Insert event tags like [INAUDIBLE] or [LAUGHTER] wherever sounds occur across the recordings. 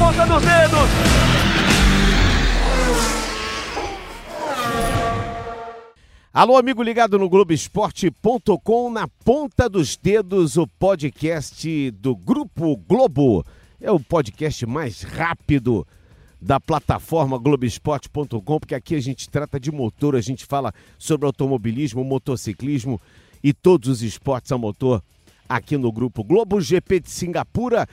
ponta dos dedos. Alô, amigo ligado no Globoesporte.com, na ponta dos dedos, o podcast do Grupo Globo. É o podcast mais rápido da plataforma Globoesporte.com, porque aqui a gente trata de motor, a gente fala sobre automobilismo, motociclismo e todos os esportes a motor aqui no Grupo Globo. GP de Singapura,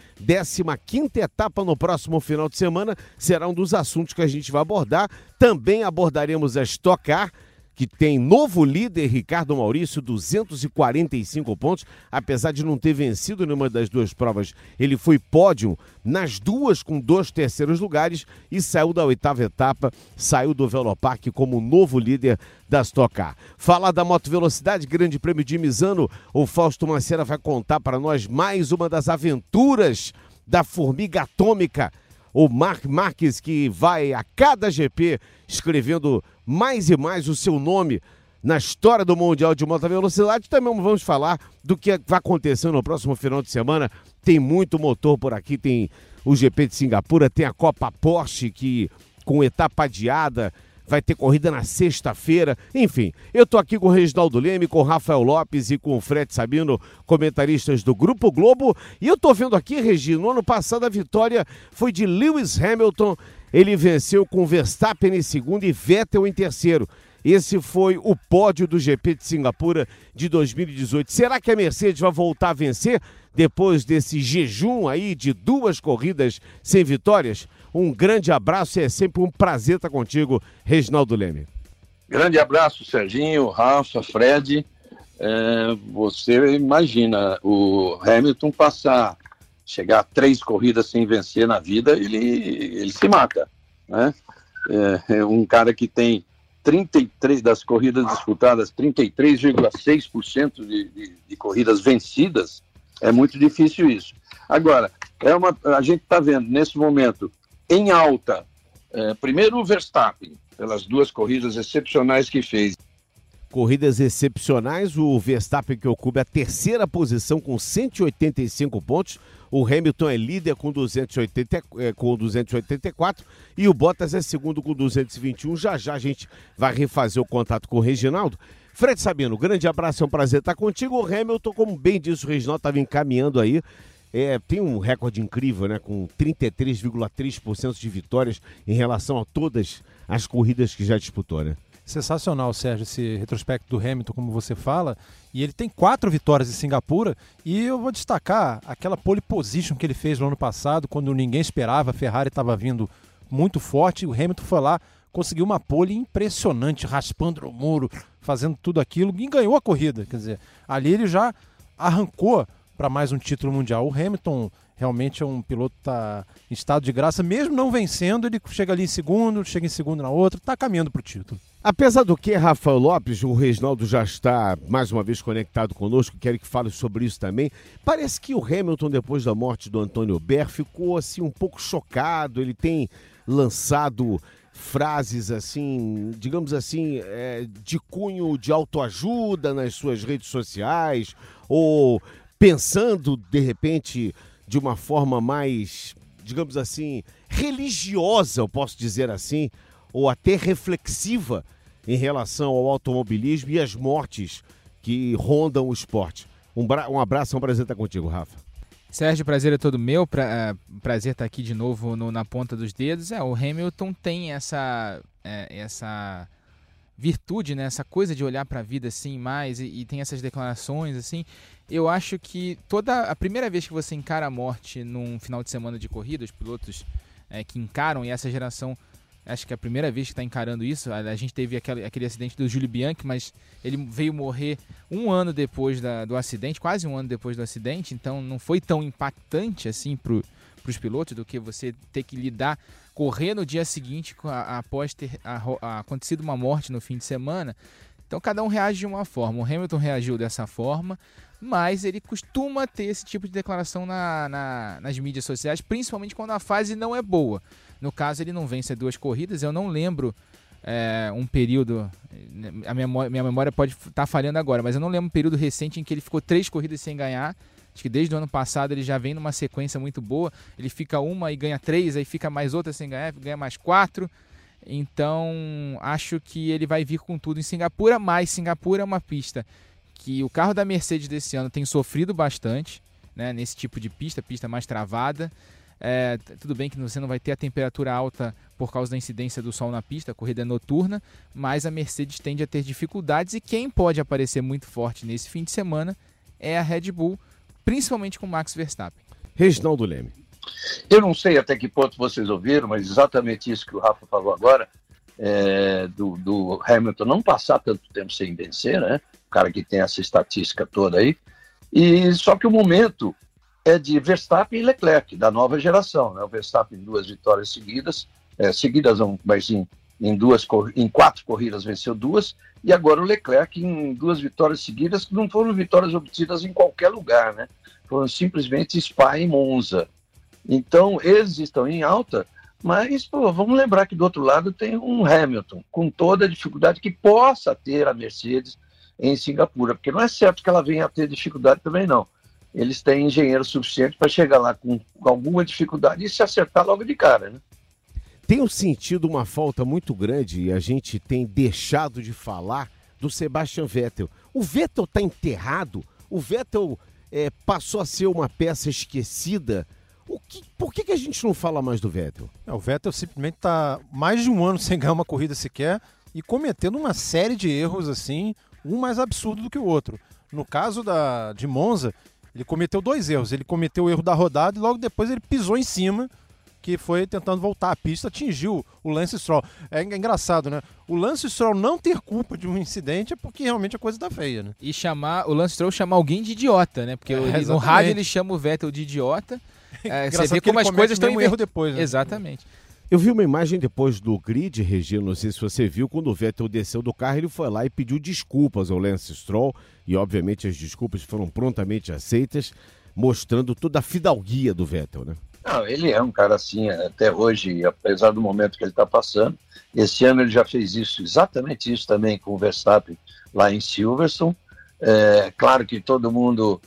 15 etapa no próximo final de semana, será um dos assuntos que a gente vai abordar. Também abordaremos a Stock Car, que tem novo líder, Ricardo Maurício, 245 pontos, apesar de não ter vencido nenhuma das duas provas. Ele foi pódio nas duas com dois terceiros lugares e saiu da oitava etapa, saiu do Velopark como novo líder da Stock Car. Falar da Moto Velocidade, Grande Prêmio de Misano, o Fausto Maceira vai contar para nós mais uma das aventuras da formiga atômica o Mark Marques, que vai a cada GP escrevendo mais e mais o seu nome na história do Mundial de Moto Velocidade. Também vamos falar do que vai acontecer no próximo final de semana. Tem muito motor por aqui, tem o GP de Singapura, tem a Copa Porsche, que com etapa adiada vai ter corrida na sexta-feira. Enfim, eu tô aqui com o Reginaldo Leme, com o Rafael Lopes e com o Fred Sabino, comentaristas do Grupo Globo. E eu tô vendo aqui, Regi, no ano passado a vitória foi de Lewis Hamilton. Ele venceu com Verstappen em segundo e Vettel em terceiro. Esse foi o pódio do GP de Singapura de 2018. Será que a Mercedes vai voltar a vencer depois desse jejum aí de duas corridas sem vitórias? Um grande abraço e é sempre um prazer estar contigo, Reginaldo Leme. Grande abraço, Serginho, Rafa, Fred. É, você imagina o Hamilton passar, chegar a três corridas sem vencer na vida, ele, ele se mata. Né? É, é um cara que tem 33 das corridas disputadas, 33,6% de, de, de corridas vencidas, é muito difícil isso. Agora, é uma, a gente está vendo nesse momento em alta, é, primeiro o Verstappen, pelas duas corridas excepcionais que fez. Corridas excepcionais, o Verstappen que ocupa a terceira posição com 185 pontos, o Hamilton é líder com, 280, é, com 284 e o Bottas é segundo com 221. Já já a gente vai refazer o contato com o Reginaldo. Fred Sabino, grande abraço, é um prazer estar contigo. O Hamilton, como bem disse o Reginaldo, estava encaminhando aí. É, tem um recorde incrível, né? Com 33,3% de vitórias em relação a todas as corridas que já disputou, né? Sensacional, Sérgio, esse retrospecto do Hamilton, como você fala. E ele tem quatro vitórias em Singapura. E eu vou destacar aquela pole position que ele fez no ano passado, quando ninguém esperava, a Ferrari estava vindo muito forte. O Hamilton foi lá, conseguiu uma pole impressionante, raspando o muro, fazendo tudo aquilo e ganhou a corrida. Quer dizer, ali ele já arrancou para mais um título mundial. O Hamilton realmente é um piloto que está em estado de graça, mesmo não vencendo, ele chega ali em segundo, chega em segundo na outra, está caminhando para o título. Apesar do que, Rafael Lopes, o Reginaldo já está mais uma vez conectado conosco, quero que fale sobre isso também. Parece que o Hamilton, depois da morte do Antônio Ber, ficou assim um pouco chocado. Ele tem lançado frases assim, digamos assim, é, de cunho de autoajuda nas suas redes sociais, ou pensando de repente de uma forma mais, digamos assim, religiosa, eu posso dizer assim, ou até reflexiva em relação ao automobilismo e às mortes que rondam o esporte. Um, um abraço, é um prazer estar contigo, Rafa. Sérgio, prazer é todo meu. Pra, uh, prazer estar aqui de novo no, na ponta dos dedos. É, o Hamilton tem essa, é, essa virtude, né? Essa coisa de olhar para a vida assim mais e, e, tem essas declarações assim. Eu acho que toda a primeira vez que você encara a morte num final de semana de corrida, os pilotos é, que encaram e essa geração acho que é a primeira vez que está encarando isso. A, a gente teve aquele, aquele acidente do Júlio Bianchi, mas ele veio morrer um ano depois da, do acidente, quase um ano depois do acidente, então não foi tão impactante assim para os pilotos do que você ter que lidar, correr no dia seguinte após ter acontecido uma morte no fim de semana. Então cada um reage de uma forma. O Hamilton reagiu dessa forma, mas ele costuma ter esse tipo de declaração na, na, nas mídias sociais, principalmente quando a fase não é boa. No caso, ele não vence duas corridas. Eu não lembro é, um período. A memória, minha memória pode estar tá falhando agora, mas eu não lembro um período recente em que ele ficou três corridas sem ganhar. Acho que desde o ano passado ele já vem numa sequência muito boa. Ele fica uma e ganha três, aí fica mais outra sem ganhar, ganha mais quatro. Então acho que ele vai vir com tudo em Singapura, mas Singapura é uma pista que o carro da Mercedes desse ano tem sofrido bastante né, nesse tipo de pista, pista mais travada. É, tudo bem que você não vai ter a temperatura alta por causa da incidência do sol na pista, a corrida é noturna, mas a Mercedes tende a ter dificuldades e quem pode aparecer muito forte nesse fim de semana é a Red Bull, principalmente com Max Verstappen. Reginaldo Leme. Eu não sei até que ponto vocês ouviram, mas exatamente isso que o Rafa falou agora, é, do, do, Hamilton não passar tanto tempo sem vencer, né? O cara que tem essa estatística toda aí. E só que o momento é de Verstappen e Leclerc, da nova geração. Né? O Verstappen duas vitórias seguidas, é, seguidas não, mas em, em, duas, em quatro corridas venceu duas, e agora o Leclerc em duas vitórias seguidas, que não foram vitórias obtidas em qualquer lugar, né? Foram simplesmente Spa e Monza. Então, eles estão em alta, mas pô, vamos lembrar que do outro lado tem um Hamilton, com toda a dificuldade que possa ter a Mercedes em Singapura, porque não é certo que ela venha a ter dificuldade também, não eles têm engenheiro suficiente para chegar lá com, alguma dificuldade e se acertar logo de cara, né? Tenho sentido uma falta muito grande e a gente tem deixado de falar do Sebastian Vettel. O Vettel está enterrado? O Vettel é, passou a ser uma peça esquecida? Que, por que, que a gente não fala mais do Vettel? É, o Vettel simplesmente está mais de um ano sem ganhar uma corrida sequer e cometendo uma série de erros assim, um mais absurdo do que o outro. No caso da, de Monza, ele cometeu dois erros. Ele cometeu o erro da rodada e logo depois ele pisou em cima, que foi tentando voltar à pista, atingiu o Lance Stroll. É engraçado, né? O Lance Stroll não ter culpa de um incidente é porque realmente a coisa tá feia, né? E chamar o Lance Stroll chamar alguém de idiota, né? Porque é, no rádio ele chama o Vettel de idiota. [LAUGHS] É, você vê como as coisas estão em erro depois, né? Exatamente. Eu vi uma imagem depois do grid, Regina, não sei se você viu, quando o Vettel desceu do carro, ele foi lá e pediu desculpas ao Lance Stroll, e obviamente as desculpas foram prontamente aceitas, mostrando toda a fidalguia do Vettel, né? Não, ele é um cara assim, até hoje, apesar do momento que ele está passando. Esse ano ele já fez isso, exatamente isso também com o Verstappen lá em Silverstone. É, claro que todo mundo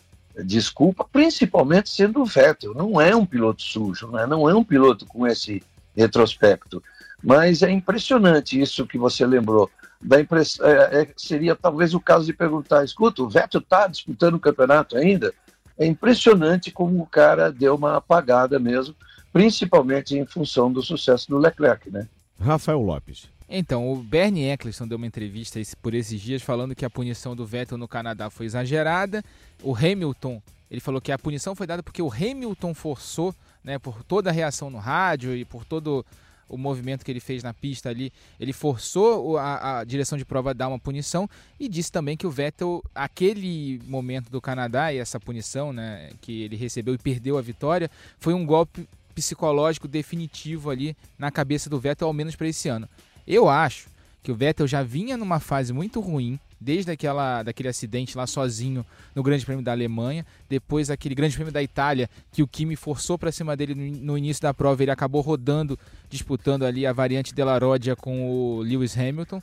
desculpa, principalmente sendo o Vettel. Não é um piloto sujo, né? não é um piloto com esse retrospecto. Mas é impressionante isso que você lembrou. Da impress... É, é, seria talvez o caso de perguntar: escuta, o Vettel está disputando o campeonato ainda? É impressionante como o cara deu uma apagada mesmo, principalmente em função do sucesso do Leclerc, né? Rafael Lopes. Então, o Bernie Eccleston deu uma entrevista por esses dias falando que a punição do Vettel no Canadá foi exagerada. O Hamilton, ele falou que a punição foi dada porque o Hamilton forçou né, por toda a reação no rádio e por todo o movimento que ele fez na pista ali, ele forçou a, a, direção de prova a dar uma punição e disse também que o Vettel, aquele momento do Canadá e essa punição né, que ele recebeu e perdeu a vitória, foi um golpe psicológico definitivo ali na cabeça do Vettel, ao menos para esse ano. Eu acho que o Vettel já vinha numa fase muito ruim, desde aquela, daquele acidente lá sozinho no Grande Prêmio da Alemanha, depois aquele Grande Prêmio da Itália que o Kimi forçou para cima dele no, início da prova, ele acabou rodando, disputando ali a variante Della Rodia com o Lewis Hamilton.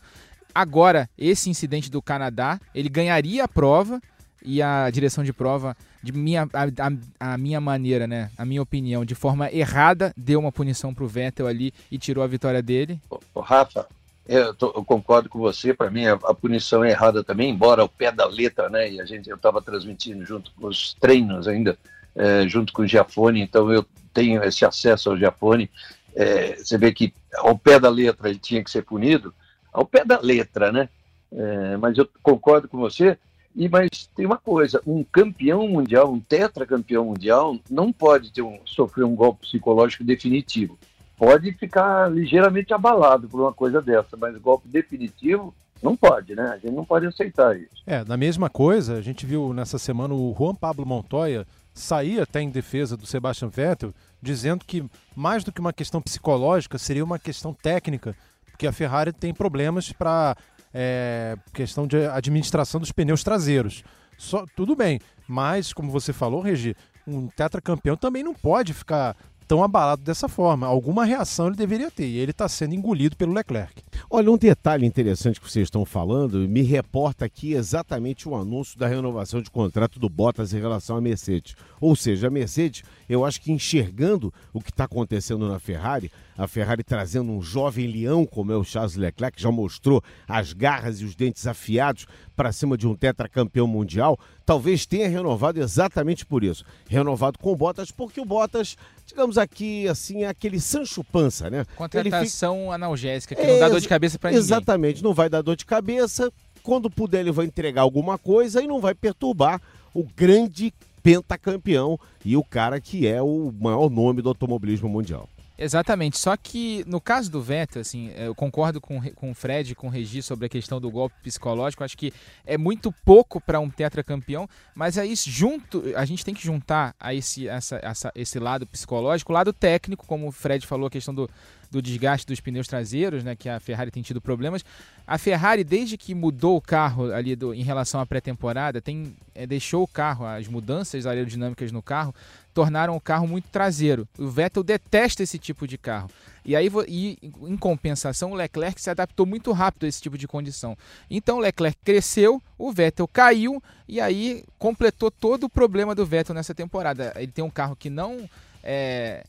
Agora, esse incidente do Canadá, ele ganharia a prova e a direção de prova, de minha, a, a, a, minha maneira, né, a minha opinião, de forma errada, deu uma punição para o Vettel ali e tirou a vitória dele. O Rafa, eu, tô, eu, concordo com você, para mim a, a, punição é errada também, embora ao pé da letra, né? E a gente, eu estava transmitindo junto com os treinos ainda, é, junto com o Giafone, então eu tenho esse acesso ao Giafone. É, você vê que ao pé da letra ele tinha que ser punido, ao pé da letra, né? É, mas eu concordo com você. E mas tem uma coisa, um campeão mundial, um tetracampeão mundial, não pode ter um, sofrer um golpe psicológico definitivo pode ficar ligeiramente abalado por uma coisa dessa, mas golpe definitivo não pode, né? A gente não pode aceitar isso. É, na mesma coisa, a gente viu nessa semana o Juan Pablo Montoya sair até em defesa do Sebastian Vettel, dizendo que mais do que uma questão psicológica, seria uma questão técnica, porque a Ferrari tem problemas para é, questão de administração dos pneus traseiros. Só, tudo bem, mas como você falou, Regi, um tetracampeão também não pode ficar tão abalado dessa forma. Alguma reação ele deveria ter e ele está sendo engolido pelo Leclerc. Olha, um detalhe interessante que vocês estão falando, me reporta aqui exatamente o anúncio da renovação de contrato do Bottas em relação à Mercedes. Ou seja, a Mercedes, eu acho que enxergando o que está acontecendo na Ferrari, a Ferrari trazendo um jovem leão como é o Charles Leclerc, que já mostrou as garras e os dentes afiados para cima de um tetracampeão mundial, talvez tenha renovado exatamente por isso. Renovado com o Bottas, porque o Bottas, digamos aqui, assim, é aquele Sancho Pança, né? Contratação fica... analgésica, que é, não dá dor de cabeça para ninguém. Exatamente, não vai dar dor de cabeça. Quando puder, ele vai entregar alguma coisa e não vai perturbar o grande pentacampeão e o cara que é o maior nome do automobilismo mundial. Exatamente, só que no caso do Vettel, assim, eu concordo com, com o Fred com o Regi sobre a questão do golpe psicológico, acho que é muito pouco para um tetracampeão, mas aí junto, a gente tem que juntar a esse, essa, essa, esse lado psicológico, o lado técnico, como o Fred falou, a questão do, do desgaste dos pneus traseiros, né, que a Ferrari tem tido problemas. A Ferrari, desde que mudou o carro ali do, em relação à pré-temporada, tem é, deixou o carro, as mudanças aerodinâmicas no carro tornaram o carro muito traseiro. O Vettel detesta esse tipo de carro. E aí, e, em compensação, o Leclerc se adaptou muito rápido a esse tipo de condição. Então, o Leclerc cresceu, o Vettel caiu e aí completou todo o problema do Vettel nessa temporada. Ele tem um carro que não é,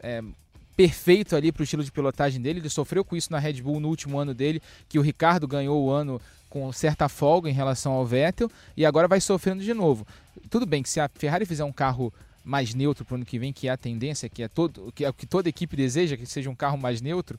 é perfeito ali para o estilo de pilotagem dele. Ele sofreu com isso na Red Bull no último ano dele, que o Ricardo ganhou o ano com certa folga em relação ao Vettel e agora vai sofrendo de novo. Tudo bem que se a Ferrari fizer um carro mais neutro para o ano que vem, que é a tendência, que é, todo, que é o que toda equipe deseja, que seja um carro mais neutro,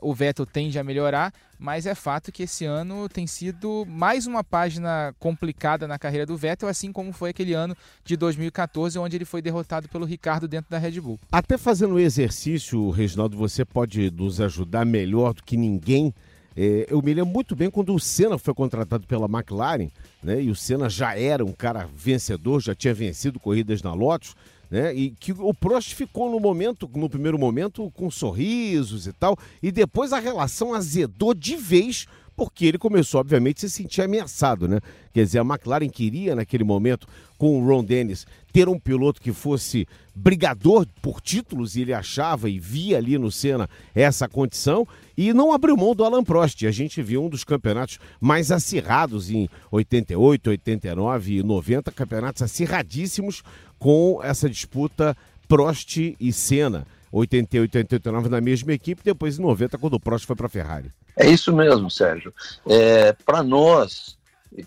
o Vettel tende a melhorar, mas é fato que esse ano tem sido mais uma página complicada na carreira do Vettel, assim como foi aquele ano de 2014, onde ele foi derrotado pelo Ricardo dentro da Red Bull. Até fazendo o exercício, Reginaldo, você pode nos ajudar melhor do que ninguém. É, eu me lembro muito bem quando o Senna foi contratado pela McLaren, né? E o Senna já era um cara vencedor, já tinha vencido corridas na Lotus né? E que o Prost ficou no momento, no primeiro momento, com sorrisos e tal, e depois a relação azedou de vez porque ele começou, obviamente, a se sentir ameaçado, né? Quer dizer, a McLaren queria, naquele momento, com o Ron Dennis, ter um piloto que fosse brigador por títulos, e ele achava e via ali no Senna essa condição, e não abriu mão do Alan Prost. A gente viu um dos campeonatos mais acirrados em 88, 89 e 90, campeonatos acirradíssimos com essa disputa Prost e Senna. 88 e 89 na mesma equipe, depois em 90, quando o Prost foi para a Ferrari. É isso mesmo, Sérgio. É, para nós,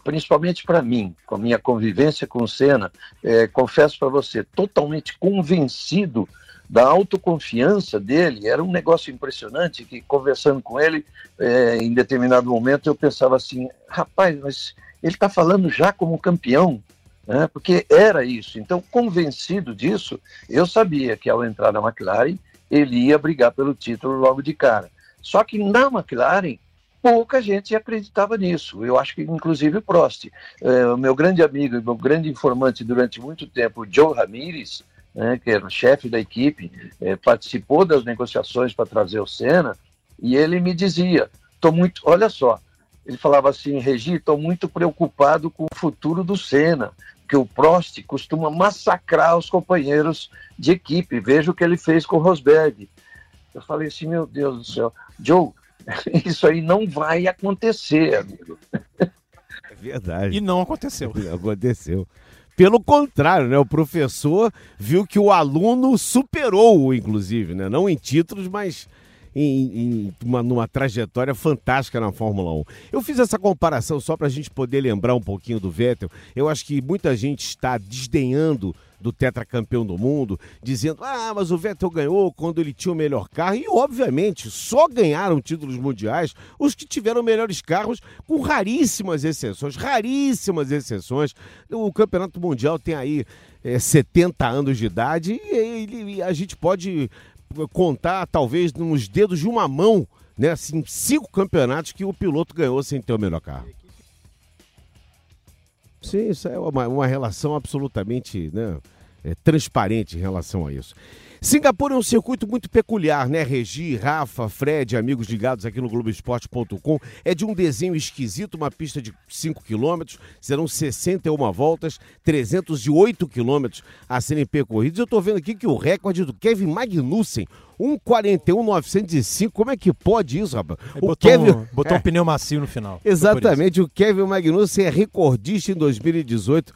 principalmente para mim, com a minha convivência com o Senna, é, confesso para você, totalmente convencido da autoconfiança dele, era um negócio impressionante que, conversando com ele, é, em determinado momento, eu pensava assim, rapaz, mas ele está falando já como campeão, né? porque era isso. Então, convencido disso, eu sabia que ao entrar na McLaren, ele ia brigar pelo título logo de cara. Só que na McLaren, pouca gente acreditava nisso. Eu acho que, inclusive, o Prost, é, o meu grande amigo e meu grande informante durante muito tempo, Joe Ramirez, né, que era o chefe da equipe, é, participou das negociações para trazer o Senna, e ele me dizia: "Tô muito, olha só, ele falava assim, Regi, estou muito preocupado com o futuro do Senna, que o Prost costuma massacrar os companheiros de equipe. Veja o que ele fez com o Rosberg. Eu falei assim, meu Deus do céu, Joe, [LAUGHS] isso aí não vai acontecer, amigo. [LAUGHS] É verdade. E não aconteceu. [LAUGHS] Não aconteceu. Pelo contrário, né? O professor viu que o aluno superou-o, inclusive, né? Não em títulos, mas em, em uma, numa trajetória fantástica na Fórmula 1. Eu fiz essa comparação só para a gente poder lembrar um pouquinho do Vettel. Eu acho que muita gente está desdenhando do tetracampeão do mundo, dizendo: ah, mas o Vettel ganhou quando ele tinha o melhor carro. E, obviamente, só ganharam títulos mundiais os que tiveram melhores carros, com raríssimas exceções raríssimas exceções. O campeonato mundial tem aí é, 70 anos de idade e a gente pode contar, talvez, nos dedos de uma mão, né? Assim, cinco campeonatos que o piloto ganhou sem ter o melhor carro. Sim, isso é uma, uma relação absolutamente né, é, transparente em relação a isso. Singapura é um circuito muito peculiar, né? Regi, Rafa, Fred, amigos ligados aqui no Globoesporte.com. É de um desenho esquisito, uma pista de 5 quilômetros, serão 61 voltas, 308 quilômetros a serem percorridos. Eu estou vendo aqui que o recorde do Kevin Magnussen, 1,41,905. Como é que pode isso, rapaz? O botou Kevin... um, botou é. um pneu macio no final. Exatamente, o Kevin Magnussen é recordista em 2018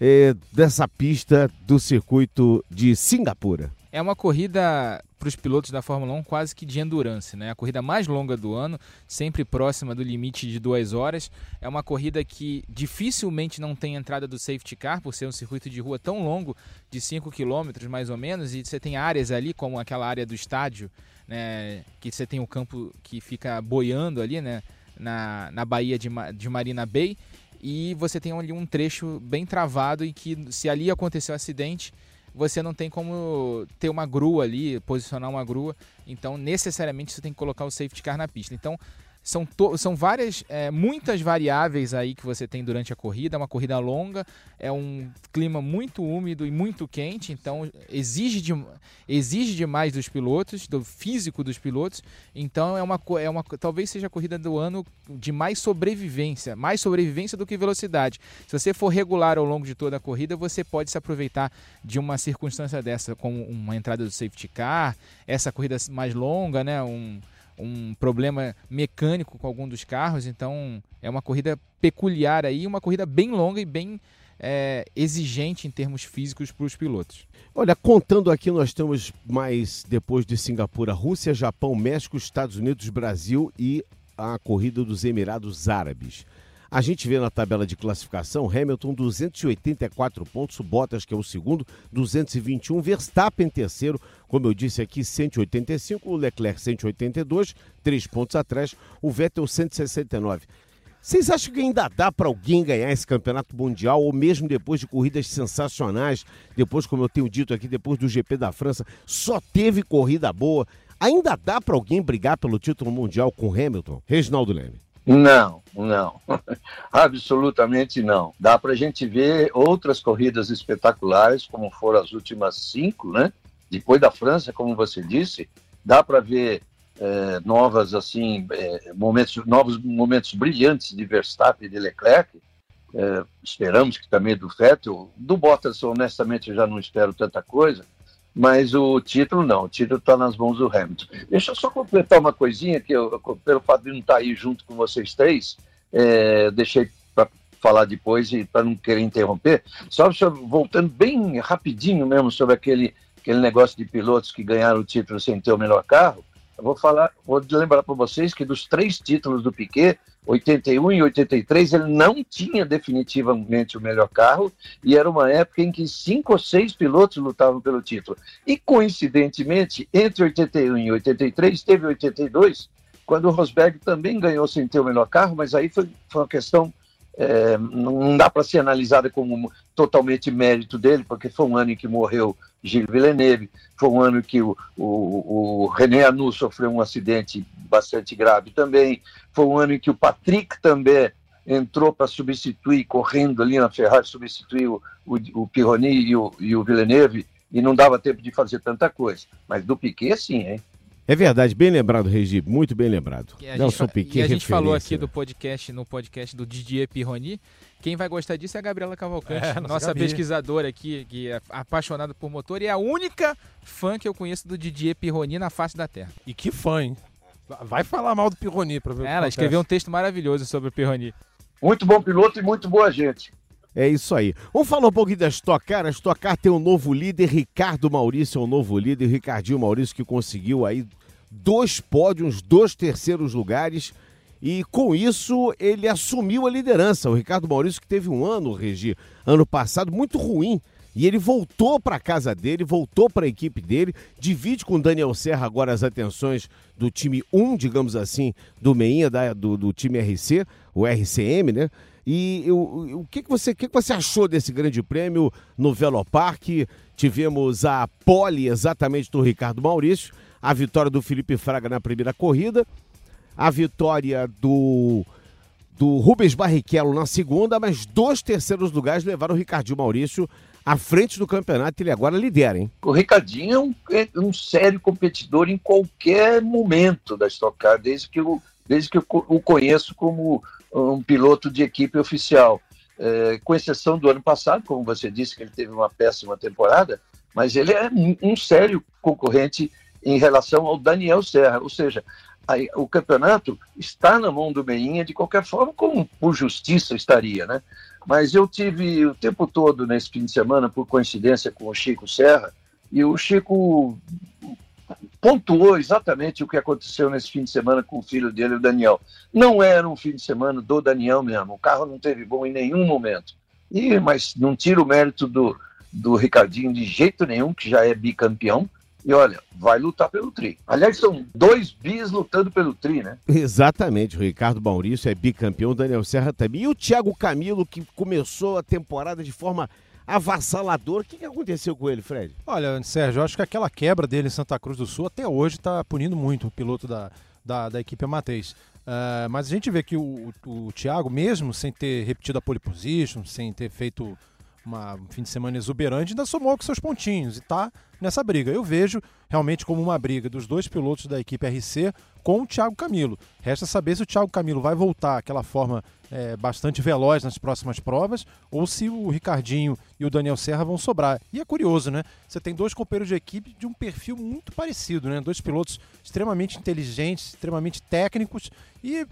é, dessa pista do circuito de Singapura. É uma corrida para os pilotos da Fórmula 1 quase que de endurance, né? A corrida mais longa do ano, sempre próxima do limite de duas horas. É uma corrida que dificilmente não tem entrada do safety car, por ser um circuito de rua tão longo, de 5 km mais ou menos, e você tem áreas ali, como aquela área do estádio, né? Que você tem o campo que fica boiando ali, né? Na, na Baía de, de Marina Bay. E você tem ali um trecho bem travado e que se ali aconteceu um acidente você não tem como ter uma grua ali, posicionar uma grua. Então, necessariamente, você tem que colocar o safety car na pista. Então, são, são várias, é, muitas variáveis aí que você tem durante a corrida. É uma corrida longa, é um clima muito úmido e muito quente, então exige, de, exige demais dos pilotos, do físico dos pilotos. Então é uma, é uma talvez seja a corrida do ano de mais sobrevivência, mais sobrevivência do que velocidade. Se você for regular ao longo de toda a corrida, você pode se aproveitar de uma circunstância dessa, como uma entrada do safety car, essa corrida mais longa, né? Um, um problema mecânico com algum dos carros, então é uma corrida peculiar aí, uma corrida bem longa e bem é, exigente em termos físicos para os pilotos. Olha, contando aqui, nós temos mais depois de Singapura, Rússia, Japão, México, Estados Unidos, Brasil e a corrida dos Emirados Árabes. A gente vê na tabela de classificação Hamilton 284 pontos, Bottas que é o segundo, 221, Verstappen terceiro, como eu disse aqui, 185, o Leclerc 182, três pontos atrás, o Vettel 169. Vocês acham que ainda dá para alguém ganhar esse campeonato mundial, ou mesmo depois de corridas sensacionais, depois, como eu tenho dito aqui, depois do GP da França, só teve corrida boa? Ainda dá para alguém brigar pelo título mundial com Hamilton? Reginaldo Leme. Não, não. [LAUGHS] Absolutamente não. Dá para a gente ver outras corridas espetaculares, como foram as últimas cinco, né? Depois da França, como você disse, dá para ver é, novas assim é, momentos, novos momentos brilhantes de Verstappen e de Leclerc. É, esperamos que também do Vettel, do Bottas, honestamente, eu já não espero tanta coisa mas o título não, o título está nas mãos do Hamilton. Deixa eu só completar uma coisinha, que eu, pelo fato de não estar tá aí junto com vocês três, é, deixei para falar depois e para não querer interromper, só sobre, voltando bem rapidinho mesmo sobre aquele, aquele negócio de pilotos que ganharam o título sem ter o melhor carro, eu vou falar, vou lembrar para vocês que dos três títulos do Piquet, 81 e 83, ele não tinha definitivamente o melhor carro e era uma época em que cinco ou seis pilotos lutavam pelo título. E coincidentemente, entre 81 e 83, teve 82, quando o Rosberg também ganhou sem ter o melhor carro, mas aí foi, foi uma questão é, não dá para ser analisada como totalmente mérito dele, porque foi um ano em que morreu Gilles Villeneuve, foi um ano que o, o, o René Anu sofreu um acidente bastante grave também, foi um ano em que o Patrick também entrou para substituir, correndo ali na Ferrari, substituir o, o, o Pironi e o, e o Villeneuve, e não dava tempo de fazer tanta coisa. Mas do Piquet, sim, hein? É verdade, bem lembrado, Regi, muito bem lembrado. Nelson Piquet, e a gente falou aqui do podcast, no podcast do Didier Pironi. Quem vai gostar disso é a Gabriela Cavalcante, é, nossa, nossa pesquisadora aqui, que é apaixonada por motor e é a única fã que eu conheço do Didier Pironi na face da Terra. E que fã, hein? Vai falar mal do Pironi para ver é, Ela escreveu um texto maravilhoso sobre o Pironi. Muito bom piloto e muito boa gente. É isso aí. Vamos falar um pouquinho da Stock Car. A Stock Car tem um novo líder, Ricardo Maurício é o um novo líder. Ricardinho Maurício que conseguiu aí dois pódios, dois terceiros lugares. E com isso ele assumiu a liderança. O Ricardo Maurício, que teve um ano, Regi, ano passado, muito ruim. E ele voltou para a casa dele, voltou para a equipe dele, divide com o Daniel Serra agora as atenções do time 1, digamos assim, do Meinha, da, do, do time RC, o RCM, né? E o, o que, que, você, que, que você achou desse grande prêmio no Velopark? Tivemos a pole exatamente do Ricardo Maurício a vitória do Felipe Fraga na primeira corrida, a vitória do, do Rubens Barrichello na segunda, mas dois terceiros lugares levaram o Ricardinho Maurício à frente do campeonato, ele agora lidera, hein? O Ricardinho é um, é um sério competidor em qualquer momento da Stock Car, desde que eu, desde que eu o conheço como um piloto de equipe oficial. É, com exceção do ano passado, como você disse, que ele teve uma péssima temporada, mas ele é um sério concorrente em relação ao Daniel Serra. Ou seja, aí, o campeonato está na mão do Meinha de qualquer forma, como por justiça estaria, né? Mas eu tive o tempo todo nesse fim de semana, por coincidência, com o Chico Serra, e o Chico pontuou exatamente o que aconteceu nesse fim de semana com o filho dele, o Daniel. Não era um fim de semana do Daniel mesmo, o carro não teve bom em nenhum momento. E, mas não tira o mérito do, do Ricardinho de jeito nenhum, que já é bicampeão, e olha, vai lutar pelo tri. Aliás, são dois bis lutando pelo tri, né? Exatamente. O Ricardo Maurício é bicampeão, o Daniel Serra também. E o Thiago Camilo, que começou a temporada de forma avassaladora. O que, que aconteceu com ele, Fred? Olha, Sérgio, eu acho que aquela quebra dele em Santa Cruz do Sul até hoje está punindo muito o piloto da, da, da equipe Amateis. Uh, mas a gente vê que o, o, o Thiago, mesmo sem ter repetido a pole position, sem ter feito uma, um fim de semana exuberante, ainda somou com seus pontinhos e está nessa briga. Eu vejo realmente como uma briga dos dois pilotos da equipe RC com o Thiago Camilo. Resta saber se o Thiago Camilo vai voltar àquela forma é, bastante veloz nas próximas provas ou se o Ricardinho e o Daniel Serra vão sobrar. E é curioso, né? Você tem dois companheiros de equipe de um perfil muito parecido, né? Dois pilotos extremamente inteligentes, extremamente técnicos e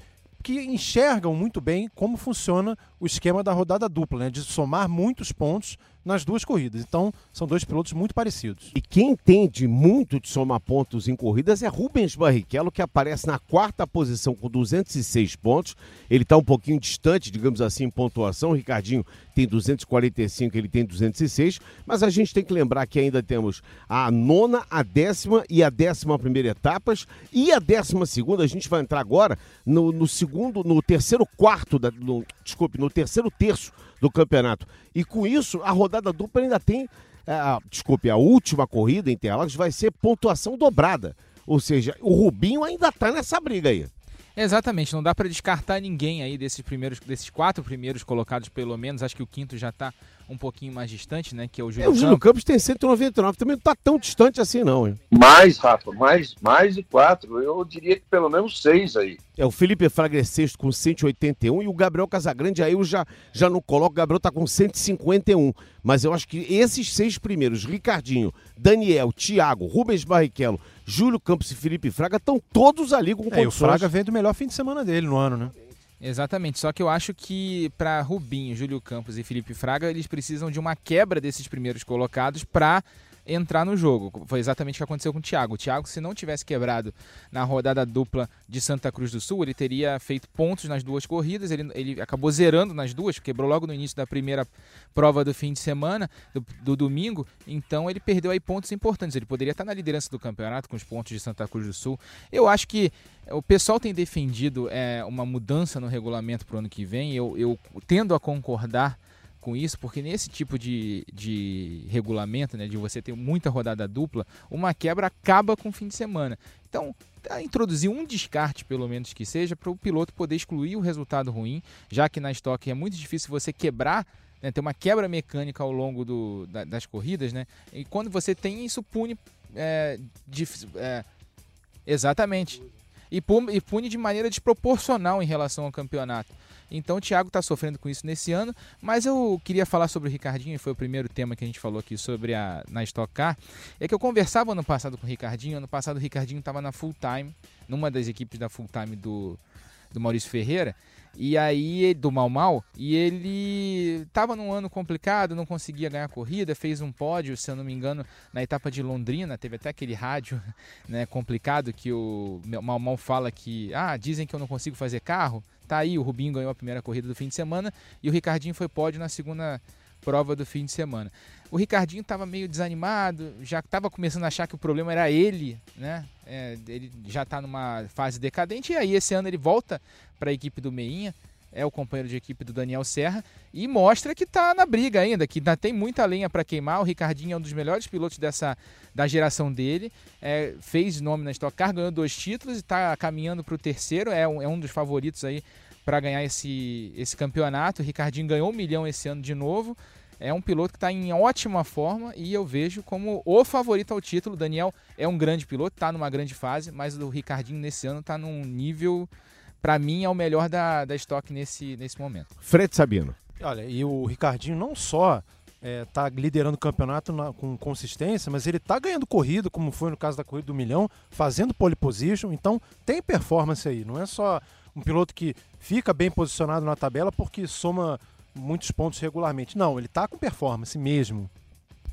que enxergam muito bem como funciona o esquema da rodada dupla, né? De somar muitos pontos nas duas corridas. Então, são dois pilotos muito parecidos. E quem entende muito de somar pontos em corridas é Rubens Barrichello, que aparece na quarta posição com 206 pontos. Ele está um pouquinho distante, digamos assim, em pontuação. O Ricardinho tem 245, ele tem 206. Mas a gente tem que lembrar que ainda temos a nona, a décima e a décima primeira etapas. E a décima segunda, a gente vai entrar agora no, no segundo, no terceiro quarto, da, no, desculpe, no terceiro terço do campeonato. E com isso, a rodada dupla ainda tem, é, desculpe, a última corrida em Interlagos vai ser pontuação dobrada. Ou seja, o Rubinho ainda está nessa briga aí. Exatamente, não dá para descartar ninguém aí desses primeiros, desses quatro primeiros colocados, pelo menos. Acho que o quinto já está um pouquinho mais distante, né? Que é o Júlio é, o Júlio Campos. Campos tem 199, também não está tão distante assim, não, hein? Mais, Rafa, mais, mais de quatro. Eu diria que pelo menos seis aí. É, o Felipe Fraga é sexto com 181 e o Gabriel Casagrande aí eu já, já não coloco, o Gabriel está com 151. Mas eu acho que esses seis primeiros, Ricardinho, Daniel, Thiago, Rubens Barrichello, Júlio Campos e Felipe Fraga estão todos ali com condições. É, o Fraga vem do melhor fim de semana dele no ano, né? Exatamente, só que eu acho que para Rubinho, Júlio Campos e Felipe Fraga, eles precisam de uma quebra desses primeiros colocados para entrar no jogo. Foi exatamente o que aconteceu com o Thiago. O Thiago, se não tivesse quebrado na rodada dupla de Santa Cruz do Sul, ele teria feito pontos nas duas corridas. Ele, ele acabou zerando nas duas, quebrou logo no início da primeira prova do fim de semana, do, do domingo. Então ele perdeu aí pontos importantes. Ele poderia estar na liderança do campeonato com os pontos de Santa Cruz do Sul. Eu acho que o pessoal tem defendido é, uma mudança no regulamento para o ano que vem. Eu, eu tendo a concordar com isso, porque nesse tipo de, de regulamento, né, de você ter muita rodada dupla, uma quebra acaba com o fim de semana. Então, tá, introduzir um descarte, pelo menos que seja, para o piloto poder excluir o resultado ruim, já que na estoque é muito difícil você quebrar né, ter uma quebra mecânica ao longo do, da, das corridas, né? E quando você tem isso, pune. É, de, é, exatamente. E pune de maneira desproporcional em relação ao campeonato. Então o Thiago está sofrendo com isso nesse ano, mas eu queria falar sobre o Ricardinho, foi o primeiro tema que a gente falou aqui sobre a na Stock Car. É que eu conversava ano passado com o Ricardinho, ano passado o Ricardinho estava na full time, numa das equipes da full time do, do Maurício Ferreira. E aí, do Mal Mal, e ele estava num ano complicado, não conseguia ganhar corrida, fez um pódio, se eu não me engano, na etapa de Londrina, teve até aquele rádio [LAUGHS] né, complicado que o Mal Mal fala que, ah, dizem que eu não consigo fazer carro. Tá aí, o Rubinho ganhou a primeira corrida do fim de semana e o Ricardinho foi pódio na segunda prova do fim de semana. O Ricardinho estava meio desanimado, já estava começando a achar que o problema era ele, né? É, ele já está numa fase decadente e aí esse ano ele volta para a equipe do Meinha, é o companheiro de equipe do Daniel Serra e mostra que está na briga ainda, que ainda tem muita lenha para queimar. O Ricardinho é um dos melhores pilotos dessa da geração dele, é, fez nome na Stock Car, ganhou dois títulos e está caminhando para o terceiro, é um, é um dos favoritos aí para ganhar esse, esse campeonato. O Ricardinho ganhou um milhão esse ano de novo. É um piloto que está em ótima forma e eu vejo como o favorito ao título. Daniel é um grande piloto, está numa grande fase, mas o Ricardinho nesse ano está num nível, para mim, é o melhor da, da estoque nesse, nesse momento. Fred Sabino. Olha, e o Ricardinho não só está é, liderando o campeonato na, com consistência, mas ele está ganhando corrida, como foi no caso da corrida do milhão, fazendo pole position, então tem performance aí, não é só um piloto que fica bem posicionado na tabela porque soma muitos pontos regularmente. Não, ele está com performance mesmo.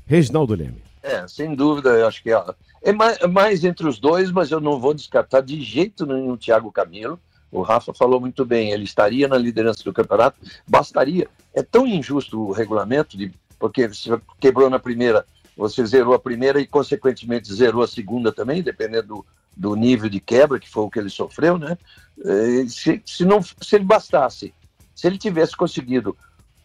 Reginaldo Leme. É, sem dúvida, eu acho que é, é mais, é mais, entre os dois, mas eu não vou descartar de jeito nenhum o Thiago Camilo. O Rafa falou muito bem, ele estaria na liderança do campeonato, bastaria. É tão injusto o regulamento, de, porque você quebrou na primeira, você zerou a primeira e, consequentemente, zerou a segunda também, dependendo do, do nível de quebra, que foi o que ele sofreu, né? É, se, se, não, se ele bastasse, se ele tivesse conseguido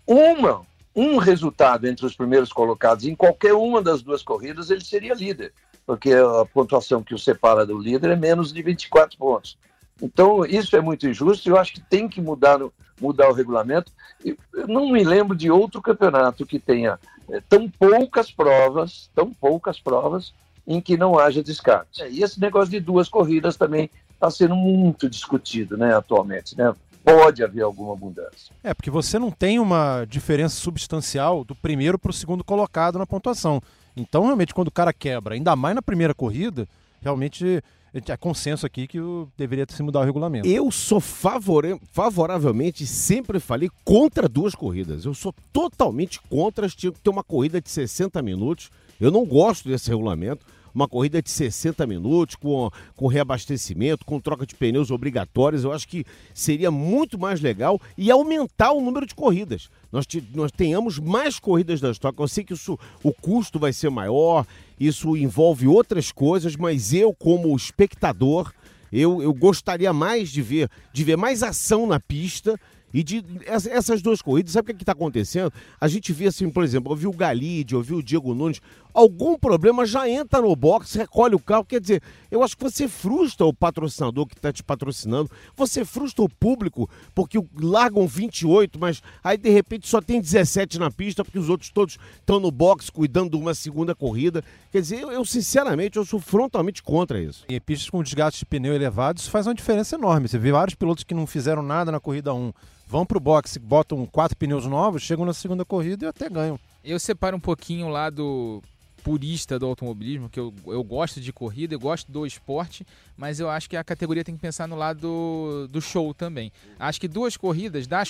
uma, um resultado entre os primeiros colocados em qualquer uma das duas corridas, ele seria líder, porque a pontuação que o separa do líder é menos de 24 pontos. Então, isso é muito injusto e eu acho que tem que mudar, mudar o regulamento. Eu não me lembro de outro campeonato que tenha é, tão poucas provas, tão poucas provas, em que não haja descarte. E esse negócio de duas corridas também está sendo muito discutido né, atualmente. Né? Pode haver alguma abundância. É, porque você não tem uma diferença substancial do primeiro para o segundo colocado na pontuação. Então, realmente, quando o cara quebra, ainda mais na primeira corrida, realmente é consenso aqui que deveria se mudar o regulamento. Eu sou favore... favoravelmente, sempre falei contra duas corridas. Eu sou totalmente contra ter uma corrida de 60 minutos. Eu não gosto desse regulamento uma corrida de 60 minutos, com, com reabastecimento, com troca de pneus obrigatórias, eu acho que seria muito mais legal e aumentar o número de corridas. Nós, nós tenhamos mais corridas da Stock. Eu sei que isso, o custo vai ser maior, isso envolve outras coisas, mas eu, como espectador, eu, eu gostaria mais de ver, de ver mais ação na pista e de essas duas corridas, sabe o que é está acontecendo? A gente vê assim, por exemplo, ouviu o Galide, ouviu o Diego Nunes, algum problema já entra no box, recolhe o carro. Quer dizer, eu acho que você frustra o patrocinador que está te patrocinando, você frustra o público, porque largam 28, mas aí de repente só tem 17 na pista, porque os outros todos estão no box cuidando de uma segunda corrida. Quer dizer, eu, eu sinceramente eu sou frontalmente contra isso. E pistas com desgaste de pneu elevados faz uma diferença enorme. Você vê vários pilotos que não fizeram nada na corrida 1 vão para o boxe, botam quatro pneus novos, chegam na segunda corrida e até ganham. Eu separo um pouquinho lá do purista do automobilismo, que eu, eu gosto de corrida, eu gosto do esporte, mas eu acho que a categoria tem que pensar no lado do, show também. Acho que duas corridas dá,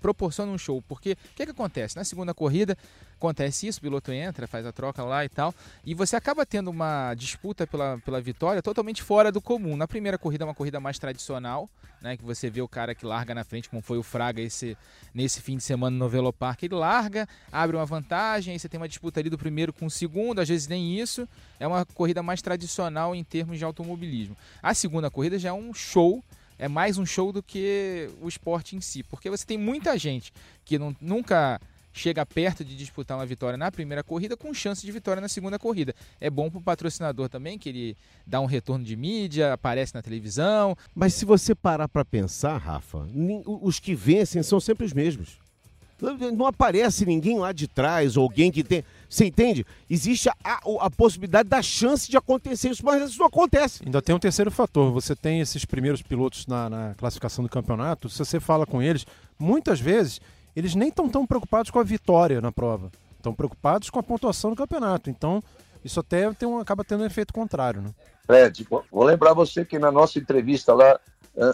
proporciona um show, porque o que, que acontece? Na segunda corrida, acontece isso, o piloto entra, faz a troca lá e tal, e você acaba tendo uma disputa pela, pela vitória totalmente fora do comum. Na primeira corrida é uma corrida mais tradicional, né, que você vê o cara que larga na frente, como foi o Fraga esse, nesse fim de semana no Velopark, ele larga, abre uma vantagem, aí você tem uma disputa ali do primeiro com o segundo, às vezes nem isso, é uma corrida mais tradicional em termos de automobilismo. A segunda corrida já é um show, é mais um show do que o esporte em si, porque você tem muita gente que não, nunca chega perto de disputar uma vitória na primeira corrida com chance de vitória na segunda corrida. É bom para o patrocinador também, que ele dá um retorno de mídia, aparece na televisão. Mas se você parar para pensar, Rafa, os que vencem são sempre os mesmos. Não aparece ninguém lá de trás, alguém que tem. Você entende? Existe a, a, a, possibilidade da chance de acontecer isso, mas isso não acontece. Ainda tem um terceiro fator. Você tem esses primeiros pilotos na, na classificação do campeonato. Se você fala com eles, muitas vezes eles nem estão tão preocupados com a vitória na prova. Estão preocupados com a pontuação do campeonato. Então, isso até tem um, acaba tendo um efeito contrário. Né? Fred, vou lembrar você que na nossa entrevista lá,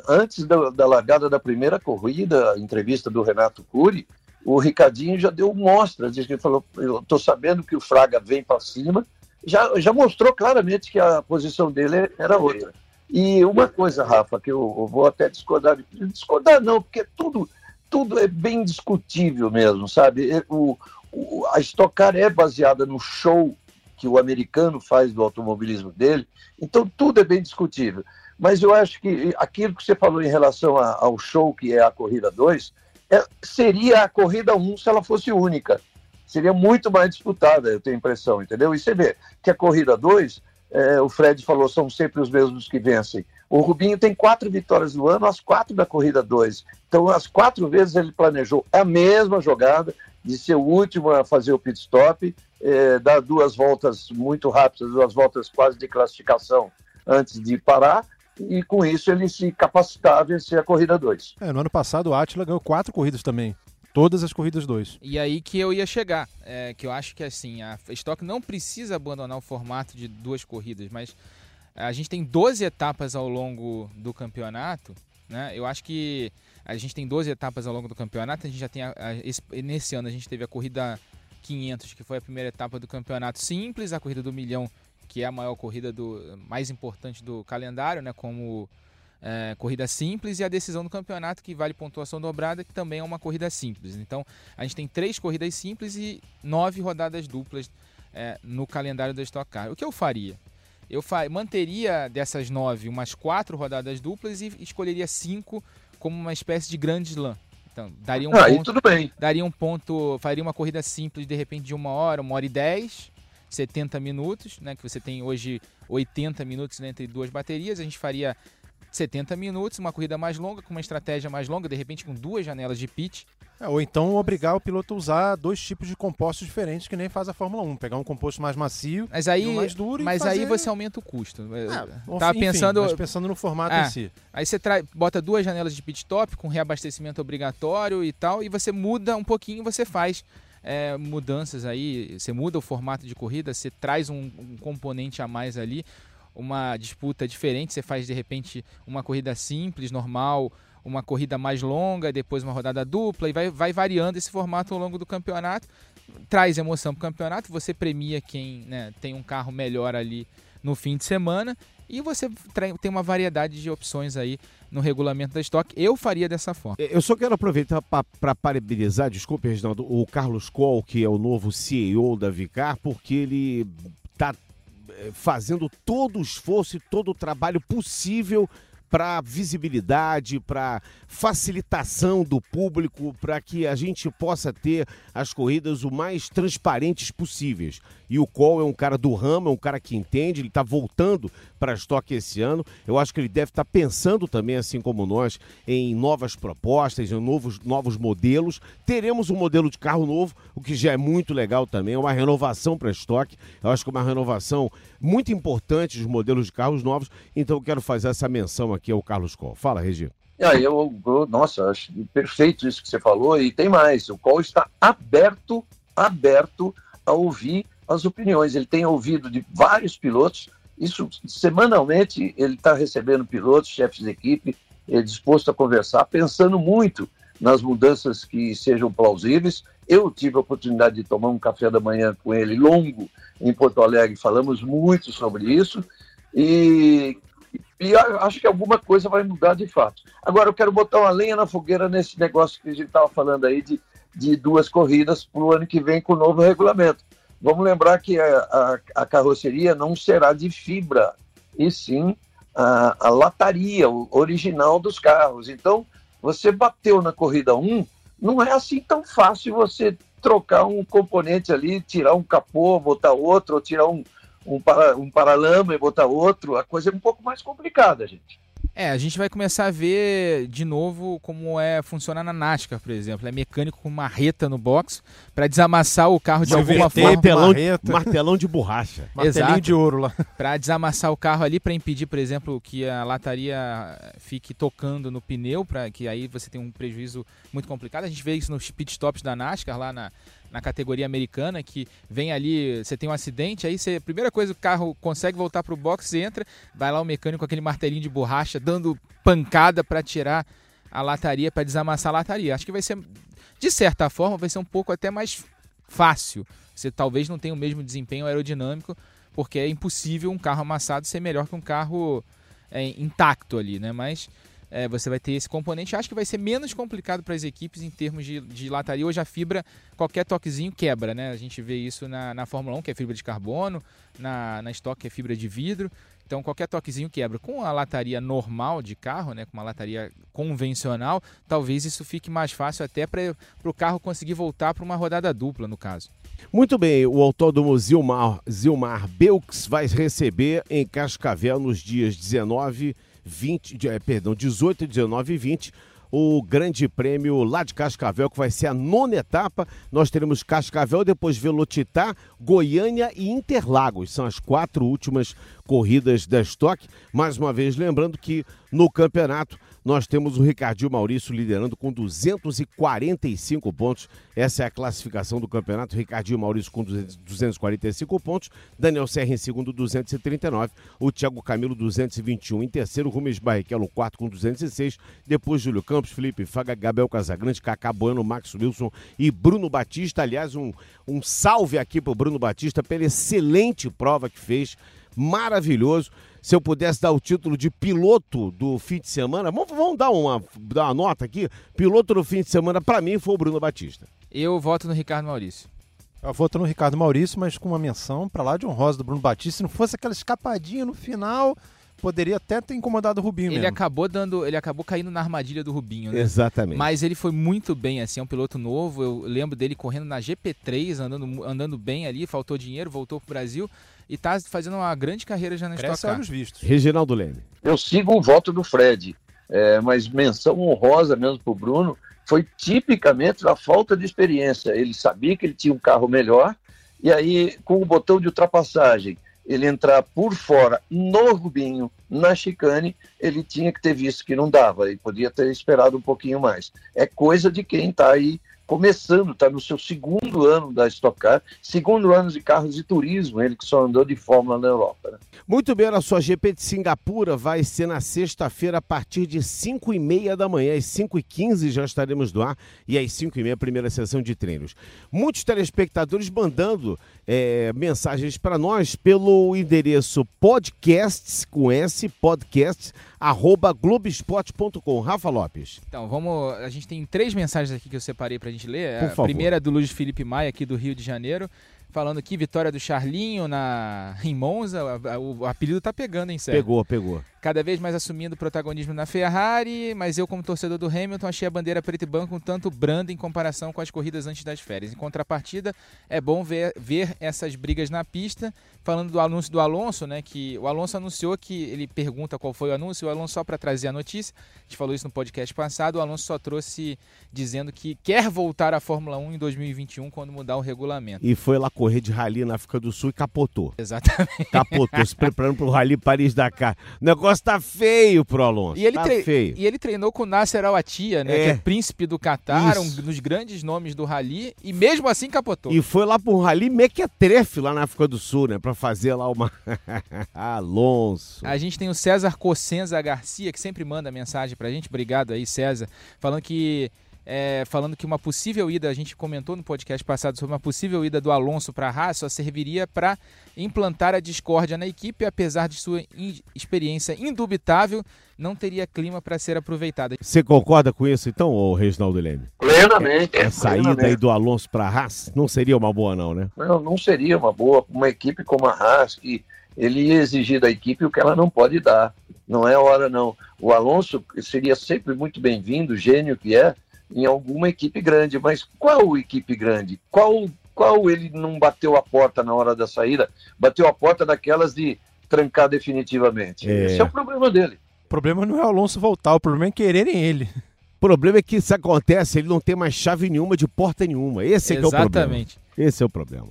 antes da, da largada da primeira corrida, a entrevista do Renato Cury, o Ricardinho já deu mostras, ele falou, eu estou sabendo que o Fraga vem para cima, já, já mostrou claramente que a posição dele era outra. E uma coisa, Rafa, que eu, eu vou até discordar, discordar não, porque tudo, tudo é bem discutível mesmo, sabe? O, o, a Stock Car é baseada no show que o americano faz do automobilismo dele, então tudo é bem discutível. Mas eu acho que aquilo que você falou em relação a, ao show que é a corrida 2, é, seria a corrida 1 um se ela fosse única. Seria muito mais disputada, eu tenho a impressão, entendeu? E você vê que a corrida 2, é, o Fred falou, são sempre os mesmos que vencem. O Rubinho tem quatro vitórias no ano, as quatro da corrida 2. Então, as quatro vezes ele planejou a mesma jogada, de ser o último a fazer o pit stop, é, dar duas voltas muito rápidas, duas voltas quase de classificação antes de parar, e com isso ele se capacitar a vencer a corrida 2. É, no ano passado o Atila ganhou quatro corridas também. Todas as corridas 2. E aí que eu ia chegar, é, que eu acho que assim, a Stock não precisa abandonar o formato de duas corridas, mas a gente tem 12 etapas ao longo do campeonato, né? Eu acho que a gente tem 12 etapas ao longo do campeonato, a gente já tem a, a, esse, nesse ano a gente teve a corrida 500, que foi a primeira etapa do campeonato simples, a corrida do milhão, que é a maior corrida do mais importante do calendário, né, como é, corrida simples e a decisão do campeonato que vale pontuação dobrada, que também é uma corrida simples. Então a gente tem três corridas simples e nove rodadas duplas é, no calendário da Stock Car. O que eu faria? Eu fa manteria dessas nove umas quatro rodadas duplas e escolheria cinco como uma espécie de grande slam. Então, daria um ah, ponto. Daria um ponto, faria uma corrida simples de repente de uma hora, uma hora e dez, 70 minutos, né? Que você tem hoje 80 minutos entre duas baterias. A gente faria 70 minutos, uma corrida mais longa, com uma estratégia mais longa, de repente com duas janelas de pitch. É, ou então obrigar o piloto a usar dois tipos de compostos diferentes que nem faz a Fórmula 1. Pegar um composto mais macio mas aí, um mais duro Mas fazer... aí você aumenta o custo. É, tá pensando, pensando no formato é, em si. Aí você tra... bota duas janelas de pit stop com reabastecimento obrigatório e tal, e você muda um pouquinho, você faz é, mudanças aí, você muda o formato de corrida, você traz um, um componente a mais ali, uma disputa diferente, você faz de repente uma corrida simples, normal, uma corrida mais longa, depois uma rodada dupla e vai, vai variando esse formato ao longo do campeonato. Traz emoção para o campeonato, você premia quem né, tem um carro melhor ali no fim de semana e você tem uma variedade de opções aí no regulamento da estoque. Eu faria dessa forma. Eu só quero aproveitar para parabenizar, desculpe, Reginaldo, o Carlos Coll, que é o novo CEO da Vicar, porque ele está eh, fazendo todo o esforço e todo o trabalho possível para visibilidade, para facilitação do público, para que a gente possa ter as corridas o mais transparentes possíveis. E o Cole é um cara do ramo, é um cara que entende, ele está voltando para estoque esse ano. Eu acho que ele deve estar tá pensando também, assim como nós, em novas propostas, em novos, novos modelos. Teremos um modelo de carro novo, o que já é muito legal também, é uma renovação para estoque. Eu acho que é uma renovação muito importante dos modelos de carros novos. Então eu quero fazer essa menção aqui ao Carlos Cole. Fala, Regi. Ah, eu, eu, nossa, acho perfeito isso que você falou. E tem mais: o Cole está aberto, aberto a ouvir as opiniões. Ele tem ouvido de vários pilotos. Isso semanalmente ele está recebendo pilotos, chefes de equipe, é disposto a conversar, pensando muito nas mudanças que sejam plausíveis. Eu tive a oportunidade de tomar um café da manhã com ele longo em Porto Alegre, falamos muito sobre isso e, e acho que alguma coisa vai mudar de fato. Agora eu quero botar uma lenha na fogueira nesse negócio que a gente estava falando aí de, de duas corridas para o ano que vem com o novo regulamento. Vamos lembrar que a, a, a carroceria não será de fibra, e sim a, a lataria original dos carros. Então, você bateu na corrida 1, não é assim tão fácil você trocar um componente ali, tirar um capô, botar outro, ou tirar um, um, para, um paralama e botar outro. A coisa é um pouco mais complicada, gente. É, a gente vai começar a ver de novo como é funcionar na NASCAR, por exemplo. É mecânico com marreta no box para desamassar o carro de alguma forma. Martelão, martelão de borracha. Martelinho de ouro lá. Para desamassar o carro ali, para impedir, por exemplo, que a lataria fique tocando no pneu, para que aí você tenha um prejuízo muito complicado. A gente vê isso nos pitstops da NASCAR lá na, na categoria americana, que vem ali, você tem um acidente, aí você, primeira coisa, o carro consegue voltar para o box, você entra, vai lá o mecânico com aquele martelinho de borracha, dando pancada para tirar a lataria, para desamassar a lataria. Acho que vai ser, de certa forma, vai ser um pouco até mais fácil. Você talvez não tenha o mesmo desempenho aerodinâmico, porque é impossível um carro amassado ser melhor que um carro é, intacto ali, né? Mas é, você vai ter esse componente. Acho que vai ser menos complicado para as equipes em termos de, de lataria. Hoje a fibra, qualquer toquezinho quebra, né? A gente vê isso na, na Fórmula 1, que é fibra de carbono, na, na Stock, que é fibra de vidro. Então qualquer toquezinho quebra. Com a lataria normal de carro, né, com uma lataria convencional, talvez isso fique mais fácil até para o carro conseguir voltar para uma rodada dupla, no caso. Muito bem, o autódromo Zilmar, Zilmar Belks vai receber em Cascavel nos dias 19 20, é, perdão, 18, 19 e 20, o Grande Prêmio lá de Cascavel, que vai ser a nona etapa. Nós teremos Cascavel, depois Velotitá, Goiânia e Interlagos. São as quatro últimas corridas da Stock. Mais uma vez, lembrando que no campeonato nós temos o Ricardinho Maurício liderando com 245 pontos. Essa é a classificação do campeonato. Ricardinho Maurício com 245 pontos. Daniel Serra em segundo, 239. O Thiago Camilo, 221 em terceiro. Rubens Barrichello, quarto com 206. Depois Júlio Campos, Felipe Faga, Gabriel Casagrande, Cacá Bueno, Max Wilson e Bruno Batista. Aliás, um, um salve aqui para o Bruno Batista pela excelente prova que fez. Maravilhoso se eu pudesse dar o título de piloto do fim de semana, vamos, vamos dar, uma, dar uma nota aqui. Piloto do fim de semana, para mim, foi o Bruno Batista. Eu voto no Ricardo Maurício. Eu voto no Ricardo Maurício, mas com uma menção para lá de honrosa do Bruno Batista. Se não fosse aquela escapadinha no final, poderia até ter incomodado o Rubinho ele mesmo. acabou dando ele acabou caindo na armadilha do Rubinho né? exatamente mas ele foi muito bem assim é um piloto novo eu lembro dele correndo na GP3 andando andando bem ali faltou dinheiro voltou pro Brasil e está fazendo uma grande carreira já na Stock Car. vistos. Reginaldo Leme. Eu sigo o voto do Fred, é, mas menção honrosa mesmo para o Bruno foi tipicamente a falta de experiência. Ele sabia que ele tinha um carro melhor e aí com o botão de ultrapassagem ele entrar por fora no Rubinho, na chicane, ele tinha que ter visto que não dava, ele podia ter esperado um pouquinho mais. É coisa de quem está aí começando, está no seu segundo ano da Stock Car, segundo ano de carros de turismo, ele que só andou de Fórmula na Europa. Né? Muito bem, a sua GP de Singapura vai ser na sexta-feira a partir de 5 e meia da manhã. Às 5 e 15 já estaremos no ar e às 5 e meia a primeira sessão de treinos. Muitos telespectadores mandando é, mensagens para nós pelo endereço podcasts, com S, podcasts, arroba globespot.com. Rafa Lopes. Então, vamos. A gente tem três mensagens aqui que eu separei para a gente ler. Por a favor. primeira é do Luiz Felipe Maia, aqui do Rio de Janeiro falando aqui, vitória do Charlinho na, [LAUGHS] em Monza. O, o apelido tá pegando, hein, Sérgio? Pegou, pegou cada vez mais assumindo protagonismo na Ferrari, mas eu, como torcedor do Hamilton, achei a bandeira preto e branco um tanto branda em comparação com as corridas antes das férias. Em contrapartida, é bom ver, ver essas brigas na pista. Falando do anúncio do Alonso, né? Que o Alonso anunciou que ele pergunta qual foi o anúncio, o Alonso, só para trazer a notícia, a gente falou isso no podcast passado, o Alonso só trouxe dizendo que quer voltar à Fórmula 1 em 2021 quando mudar o regulamento. E foi lá correr de rally na África do Sul e capotou. Exatamente. Capotou, se preparando para o rally Paris-Dakar. Negócio negócio tá feio pro Alonso. E ele, tá tre... feio. e ele treinou com o Nasser Al-Attiyah, né? É. Que é príncipe do Catar, um dos grandes nomes do rally, e mesmo assim capotou. E foi lá pro rally Mequetrefe, lá na África do Sul, né? Pra fazer lá uma... [LAUGHS] Alonso. A gente tem o César Cossenza Garcia, que sempre manda mensagem pra gente. Obrigado aí, César. Falando que é, falando que uma possível ida, a gente comentou no podcast passado sobre uma possível ida do Alonso para a Haas, só serviria para implantar a discórdia na equipe, apesar de sua in experiência indubitável, não teria clima para ser aproveitada. Você concorda com isso então, ô Reginaldo Leme? Plenamente. A saída plenamente. aí do Alonso para a Haas não seria uma boa não, né? Não, não seria uma boa. Uma equipe como a Haas, que ele ia exigir da equipe o que ela não pode dar. Não é hora não. O Alonso seria sempre muito bem-vindo, gênio que é, em alguma equipe grande, mas qual equipe grande? Qual, qual ele não bateu a porta na hora da saída? Bateu a porta daquelas de trancar definitivamente. É. Esse é o problema dele. O problema não é o Alonso voltar, o problema é quererem ele. O problema é que isso acontece, ele não tem mais chave nenhuma de porta nenhuma. Esse é, é o problema. Exatamente. Esse é o problema.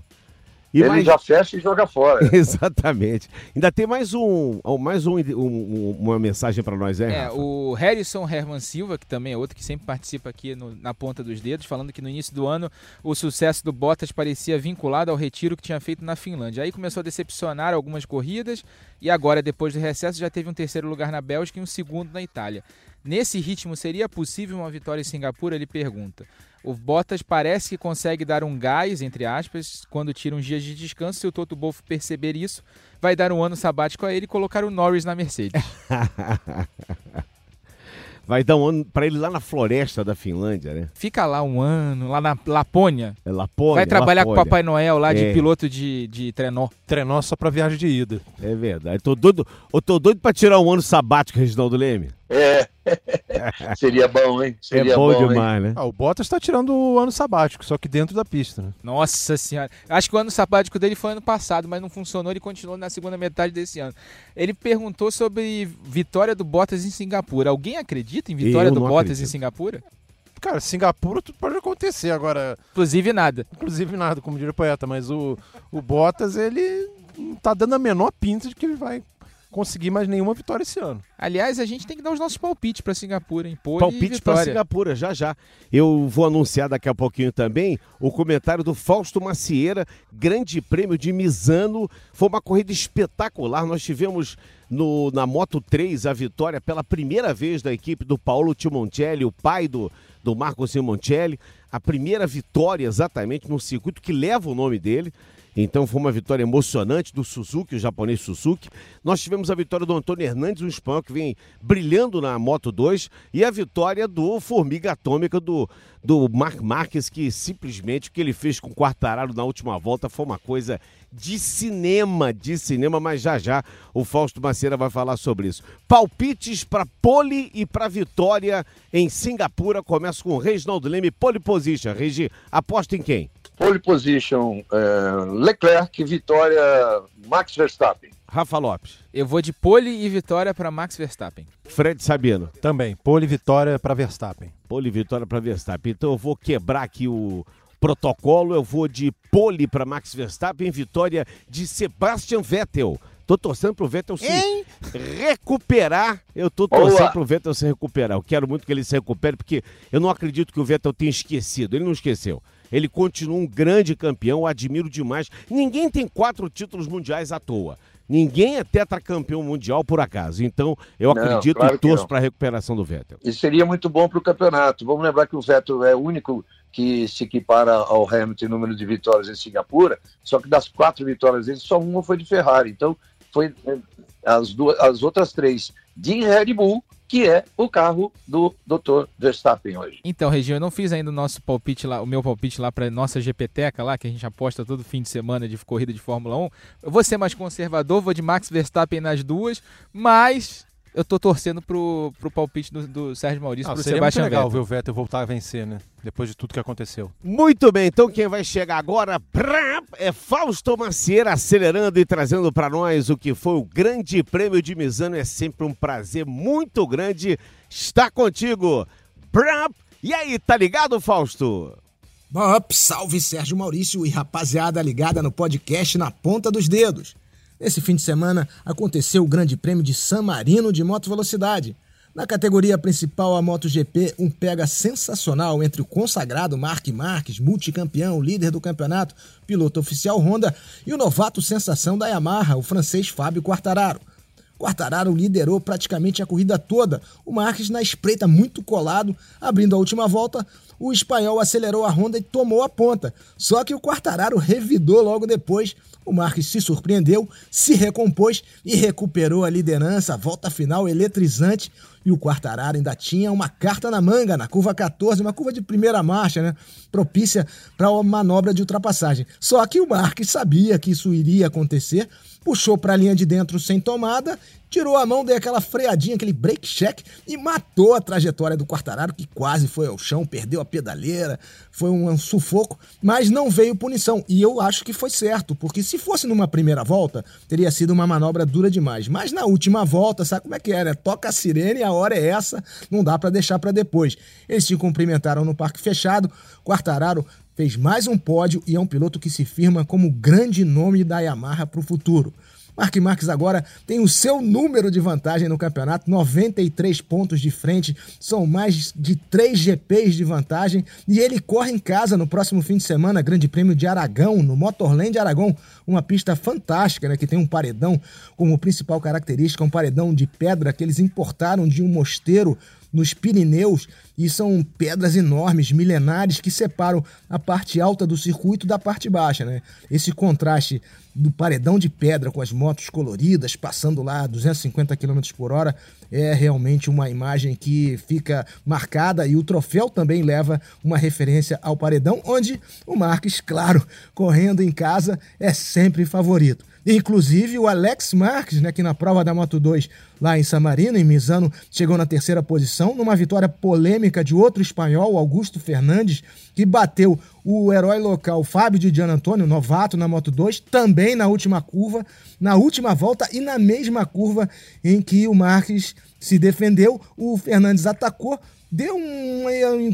E ele mais... já fecha e joga fora. [LAUGHS] Exatamente. Ainda tem mais um, mais um, um uma mensagem para nós, é? É, o Harrison Herman Silva, que também é outro que sempre participa aqui no, na ponta dos dedos, falando que no início do ano o sucesso do Bottas parecia vinculado ao retiro que tinha feito na Finlândia. Aí começou a decepcionar algumas corridas e agora, depois do recesso, já teve um terceiro lugar na Bélgica e um segundo na Itália. Nesse ritmo, seria possível uma vitória em Singapura? Ele pergunta. O Bottas parece que consegue dar um gás, entre aspas, quando tira uns dias de descanso. Se o Toto Wolff perceber isso, vai dar um ano sabático a ele e colocar o Norris na Mercedes. [LAUGHS] vai dar um ano para ele lá na floresta da Finlândia, né? Fica lá um ano, lá na Lapônia. É Lapônia. Vai trabalhar Lapônia. com o Papai Noel lá de é. piloto de, de trenó. Trenó só para viagem de ida. É verdade. Tô doido, eu tô doido para tirar um ano sabático, Reginaldo Leme. [LAUGHS] É. Seria bom, hein? Seria é bom, bom demais, hein? né? Ah, o Bottas está tirando o ano sabático, só que dentro da pista, né? Nossa senhora. Acho que o ano sabático dele foi ano passado, mas não funcionou. Ele continuou na segunda metade desse ano. Ele perguntou sobre vitória do Bottas em Singapura. Alguém acredita em vitória Eu do Bottas acredito. em Singapura? Cara, Singapura tudo pode acontecer agora. Inclusive nada. Inclusive nada, como diria o poeta, mas o, o Bottas, ele não tá dando a menor pinta de que ele vai conseguir mais nenhuma vitória esse ano. Aliás, a gente tem que dar os nossos palpites para Singapura, em pole Palpite para. Singapura, já já. Eu vou anunciar daqui a pouquinho também o comentário do Fausto Macieira, Grande Prêmio de Misano. Foi uma corrida espetacular. Nós tivemos no, na Moto 3 a vitória pela primeira vez da equipe do Paulo Timoncelli, o pai do, do Marco Simoncelli. A primeira vitória exatamente no circuito que leva o nome dele. Então foi uma vitória emocionante do Suzuki, o japonês Suzuki. Nós tivemos a vitória do Antônio Hernandes, um espanhol que vem brilhando na Moto 2, e a vitória do Formiga Atômica do, do Mark Marques, que simplesmente o que ele fez com o Quartararo na última volta foi uma coisa de cinema, de cinema, mas já já o Fausto Maceira vai falar sobre isso. Palpites para pole e para vitória em Singapura. Começa com o Reginaldo Leme, pole position. Regi, aposta em quem? Pole position, é, Leclerc, vitória, Max Verstappen. Rafa Lopes, Eu vou de pole e vitória para Max Verstappen. Fred Sabino. Também, pole vitória para Verstappen. Pole vitória para Verstappen. Então eu vou quebrar aqui o protocolo. Eu vou de pole para Max Verstappen, vitória de Sebastian Vettel. Tô torcendo pro Vettel se recuperar. Eu tô torcendo Boa. pro Vettel se recuperar. Eu quero muito que ele se recupere, porque eu não acredito que o Vettel tenha esquecido. Ele não esqueceu. Ele continua um grande campeão, eu admiro demais. Ninguém tem quatro títulos mundiais à toa. Ninguém é tetracampeão mundial por acaso. Então, eu Não, acredito claro e torço para a recuperação do Vettel. E seria muito bom para o campeonato. Vamos lembrar que o Vettel é o único que se equipara ao Hamilton em número de vitórias em Singapura, só que das quatro vitórias dele, só uma foi de Ferrari. Então, foi eh, as, duas, as outras três de Red Bull, que é o carro do Dr. Verstappen hoje. Então, Reginho, eu não fiz ainda o nosso palpite lá, o meu palpite lá para nossa GPTeca lá, que a gente aposta todo fim de semana de corrida de Fórmula 1. Eu vou ser mais conservador, vou de Max Verstappen nas duas, mas eu tô torcendo pro, pro palpite do, do Sérgio Maurício Ah, pro seria muito Sebastian legal Vettel. ver o Vettel voltar a vencer, né? Depois de tudo que aconteceu. Muito bem, então quem vai chegar agora é Fausto Macieira acelerando e trazendo para nós o que foi o Grande Prêmio de Misano. É sempre um prazer muito grande estar contigo. E aí, tá ligado, Fausto? Bop, salve Sérgio Maurício e rapaziada ligada no podcast Na Ponta dos Dedos. Nesse fim de semana aconteceu o Grande Prêmio de San Marino de moto velocidade. Na categoria principal, a MotoGP, um pega sensacional entre o consagrado Mark Marques, multicampeão, líder do campeonato, piloto oficial Honda, e o novato sensação da Yamaha, o francês Fábio Quartararo. Quartararo liderou praticamente a corrida toda, o Marques na espreita muito colado, abrindo a última volta, o espanhol acelerou a Honda e tomou a ponta. Só que o Quartararo revidou logo depois, o Marques se surpreendeu, se recompôs e recuperou a liderança, volta final eletrizante, e o Quartararo ainda tinha uma carta na manga na curva 14, uma curva de primeira marcha, né? Propícia para uma manobra de ultrapassagem. Só que o Marques sabia que isso iria acontecer, puxou para a linha de dentro sem tomada, tirou a mão, deu aquela freadinha, aquele break check e matou a trajetória do Quartararo, que quase foi ao chão, perdeu a pedaleira, foi um, sufoco, mas não veio punição. E eu acho que foi certo, porque se fosse numa primeira volta, teria sido uma manobra dura demais. Mas na última volta, sabe como é que né? Toca a sirene, a hora é essa, não dá para deixar para depois. Eles se cumprimentaram no parque fechado, Quartararo fez mais um pódio e é um piloto que se firma como grande nome da Yamaha para o futuro. Mark Marques agora tem o seu número de vantagem no campeonato, 93 pontos de frente, são mais de 3 GPs de vantagem e ele corre em casa no próximo fim de semana, Grande Prêmio de Aragão, no Motorland Aragão, uma pista fantástica, né, que tem um paredão como principal característica, um paredão de pedra que eles importaram de um mosteiro nos Pirineus e são pedras enormes, milenares, que separam a parte alta do circuito da parte baixa. Né? Esse contraste do paredão de pedra com as motos coloridas passando lá a 250 km por hora é realmente uma imagem que fica marcada e o troféu também leva uma referência ao paredão, onde o Marques, claro, correndo em casa, é sempre favorito. Inclusive o Alex Marques, né, que na prova da Moto 2 lá em San Marino, em Misano, chegou na terceira posição, numa vitória polêmica de outro espanhol, Augusto Fernandes, que bateu o herói local Fábio de Gian Antônio, novato na Moto 2, também na última curva, na última volta e na mesma curva em que o Marques se defendeu, o Fernandes atacou, deu uma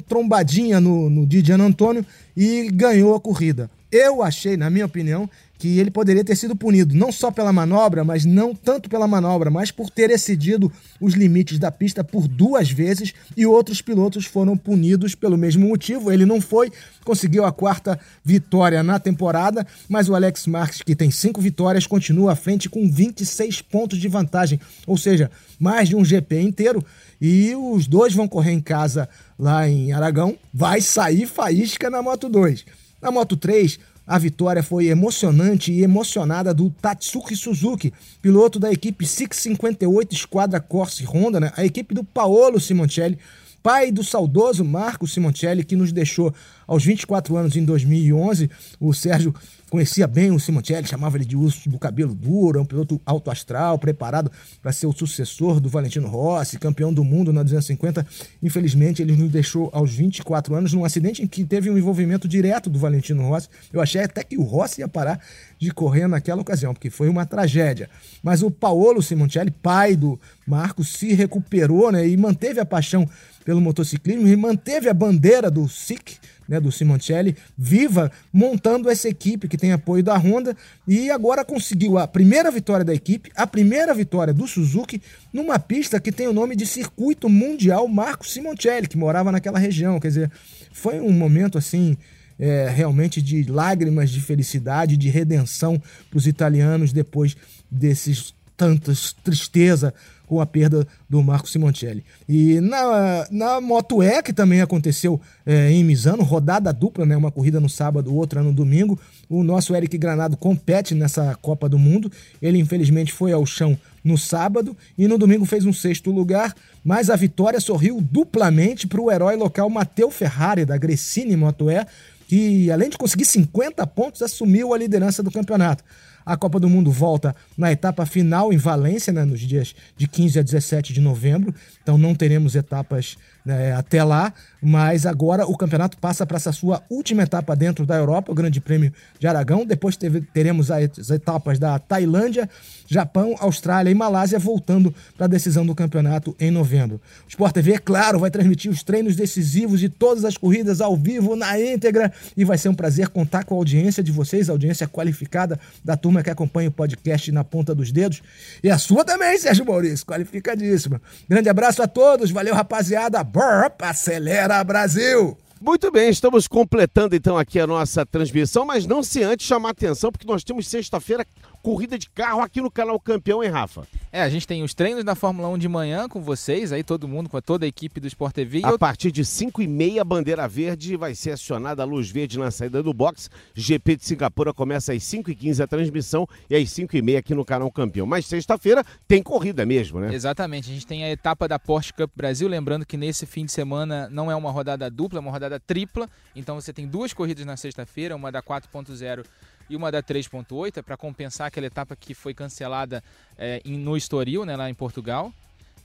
trombadinha no, no Didiano Antônio e ganhou a corrida. Eu achei, na minha opinião, que ele poderia ter sido punido não só pela manobra, mas não tanto pela manobra, mas por ter excedido os limites da pista por duas vezes e outros pilotos foram punidos pelo mesmo motivo. Ele não foi, conseguiu a quarta vitória na temporada, mas o Alex Marques, que tem cinco vitórias, continua à frente com 26 pontos de vantagem, ou seja, mais de um GP inteiro. E os dois vão correr em casa lá em Aragão. Vai sair faísca na Moto 2. Na Moto 3, a vitória foi emocionante e emocionada do Tatsuki Suzuki, piloto da equipe 658 Esquadra Corse Honda, né? a equipe do Paolo Simoncelli, pai do saudoso Marco Simoncelli, que nos deixou aos 24 anos em 2011. O Sérgio conhecia bem o Simoncelli, chamava ele de urso do cabelo duro, é um piloto alto astral, preparado para ser o sucessor do Valentino Rossi, campeão do mundo na 250. Infelizmente, ele nos deixou aos 24 anos num acidente em que teve um envolvimento direto do Valentino Rossi. Eu achei até que o Rossi ia parar de correr naquela ocasião, porque foi uma tragédia. Mas o Paolo Simoncelli, pai do Marcos, se recuperou né, e manteve a paixão pelo motociclismo e manteve a bandeira do SIC, né, do Simoncelli, viva, montando essa equipe que tem apoio da Honda e agora conseguiu a primeira vitória da equipe, a primeira vitória do Suzuki numa pista que tem o nome de Circuito Mundial Marco Simoncelli, que morava naquela região. Quer dizer, foi um momento assim. É, realmente de lágrimas de felicidade, de redenção para os italianos depois desses tantas tristeza com a perda do Marco Simoncelli. E na, na Moto E, que também aconteceu é, em Misano, rodada dupla, né, uma corrida no sábado, outra no domingo, o nosso Eric Granado compete nessa Copa do Mundo. Ele, infelizmente, foi ao chão no sábado e no domingo fez um sexto lugar, mas a vitória sorriu duplamente para o herói local Matteo Ferrari, da Gresini Moto E, que além de conseguir 50 pontos, assumiu a liderança do campeonato. A Copa do Mundo volta na etapa final em Valência, né, nos dias de 15 a 17 de novembro. Então não teremos etapas né, até lá, mas agora o campeonato passa para essa sua última etapa dentro da Europa, o Grande Prêmio de Aragão. Depois teve, teremos as etapas da Tailândia, Japão, Austrália e Malásia, voltando para a decisão do campeonato em novembro. O Sport TV, é claro, vai transmitir os treinos decisivos de todas as corridas ao vivo, na íntegra, e vai ser um prazer contar com a audiência de vocês, a audiência qualificada da turma que acompanha o podcast na ponta dos dedos. E a sua também, Sérgio Maurício, qualificadíssima. Grande abraço a todos, valeu rapaziada, Burp, acelera Brasil! Muito bem, estamos completando então aqui a nossa transmissão, mas não se antes chamar atenção, porque nós temos sexta-feira corrida de carro aqui no canal Campeão, hein, Rafa? É, a gente tem os treinos da Fórmula 1 de manhã com vocês, aí todo mundo, com toda a equipe do Sport TV. A eu... partir de 5 e meia, bandeira verde, vai ser acionada a luz verde na saída do box. GP de Singapura começa às 5 e 15 a transmissão e às 5 e meia aqui no canal Campeão. Mas sexta-feira tem corrida mesmo, né? Exatamente, a gente tem a etapa da Porsche Cup Brasil, lembrando que nesse fim de semana não é uma rodada dupla, é uma rodada tripla, então você tem duas corridas na sexta-feira, uma da 4.0 e uma da 3.8 é para compensar aquela etapa que foi cancelada é, no Estoril, né, lá em Portugal.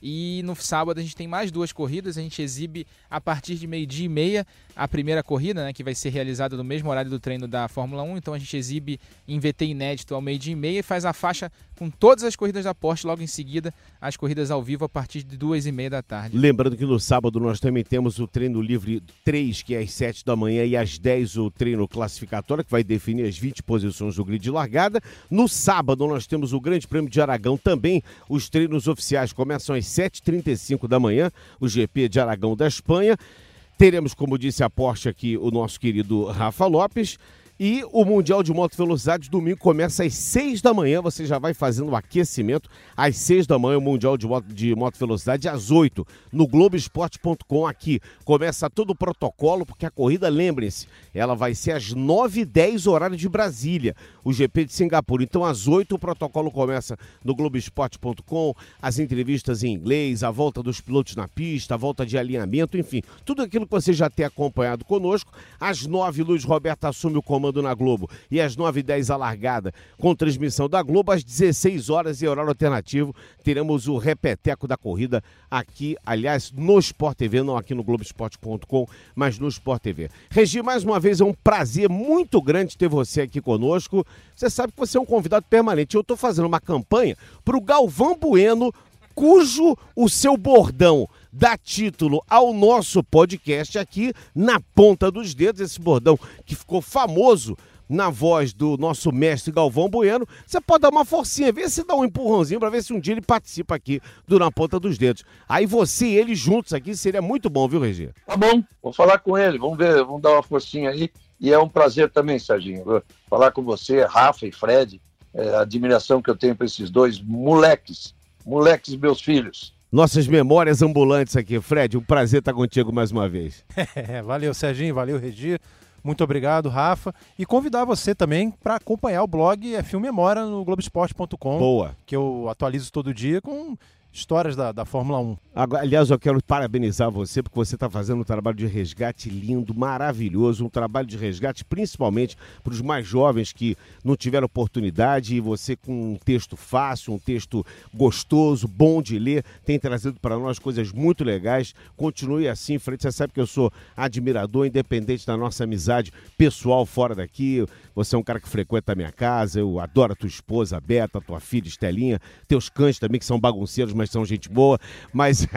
E no sábado a gente tem mais duas corridas, a gente exibe a partir de meio-dia e meia a primeira corrida, né, que vai ser realizada no mesmo horário do treino da Fórmula 1. Então a gente exibe em VT inédito ao meio-dia e meia e faz a faixa com todas as corridas da Porsche, logo em seguida as corridas ao vivo a partir de duas e meia da tarde. Lembrando que no sábado nós também temos o treino livre 3, que é às 7 da manhã, e às 10 o treino classificatório, que vai definir as 20 posições do grid de largada. No sábado nós temos o Grande Prêmio de Aragão também. Os treinos oficiais começam às 7h35 da manhã, o GP de Aragão da Espanha. Teremos, como disse a Porsche aqui, o nosso querido Rafa Lopes. E o Mundial de Moto Velocidade domingo começa às 6 da manhã. Você já vai fazendo o aquecimento. Às 6 da manhã, o Mundial de Moto, de moto Velocidade. Às 8, no Globoesporte.com aqui. Começa todo o protocolo, porque a corrida, lembrem-se, ela vai ser às 9 e 10 horário de Brasília. O GP de Singapura. Então, às 8, o protocolo começa no Globoesporte.com. As entrevistas em inglês, a volta dos pilotos na pista, a volta de alinhamento, enfim. Tudo aquilo que você já tem acompanhado conosco. Às 9, Luiz Roberto assume o comando sábado na Globo e às 9h10 a largada com transmissão da Globo, às 16 horas e horário alternativo teremos o repeteco da corrida aqui, aliás, no Sport TV, não aqui no Globoesporte.com, mas no Sport TV. Regi, mais uma vez é um prazer muito grande ter você aqui conosco. Você sabe que você é um convidado permanente. Eu estou fazendo uma campanha para o Galvão Bueno, cujo o seu bordão dá título ao nosso podcast aqui na ponta dos dedos, esse bordão que ficou famoso na voz do nosso mestre Galvão Bueno, você pode dar uma forcinha, ver se dá um empurrãozinho para ver se um dia ele participa aqui do Na Ponta dos Dedos. Aí você e ele juntos aqui seria muito bom, viu, Regi? Tá bom, vou falar com ele, vamos ver, vamos dar uma forcinha aí. E é um prazer também, Serginho, falar com você, Rafa e Fred, é, a admiração que eu tenho para esses dois moleques, moleques meus filhos. Nossas memórias ambulantes aqui. Fred, um prazer estar contigo mais uma vez. [LAUGHS] É, valeu, Serginho, valeu, Regi. Muito obrigado, Rafa. E convidar você também para acompanhar o blog É Filme Memória no Globoesporte.com. Boa. Que eu atualizo todo dia com histórias da, da Fórmula 1. Agora, aliás, eu quero parabenizar você porque você está fazendo um trabalho de resgate lindo, maravilhoso, um trabalho de resgate principalmente para os mais jovens que não tiveram oportunidade e você com um texto fácil, um texto gostoso, bom de ler, tem trazido para nós coisas muito legais. Continue assim, Fred, você sabe que eu sou admirador, independente da nossa amizade pessoal fora daqui. Você é um cara que frequenta a minha casa, eu adoro a tua esposa, a Beta, a tua filha, Estelinha, teus cães também que são bagunceiros, mas são gente boa. Mas,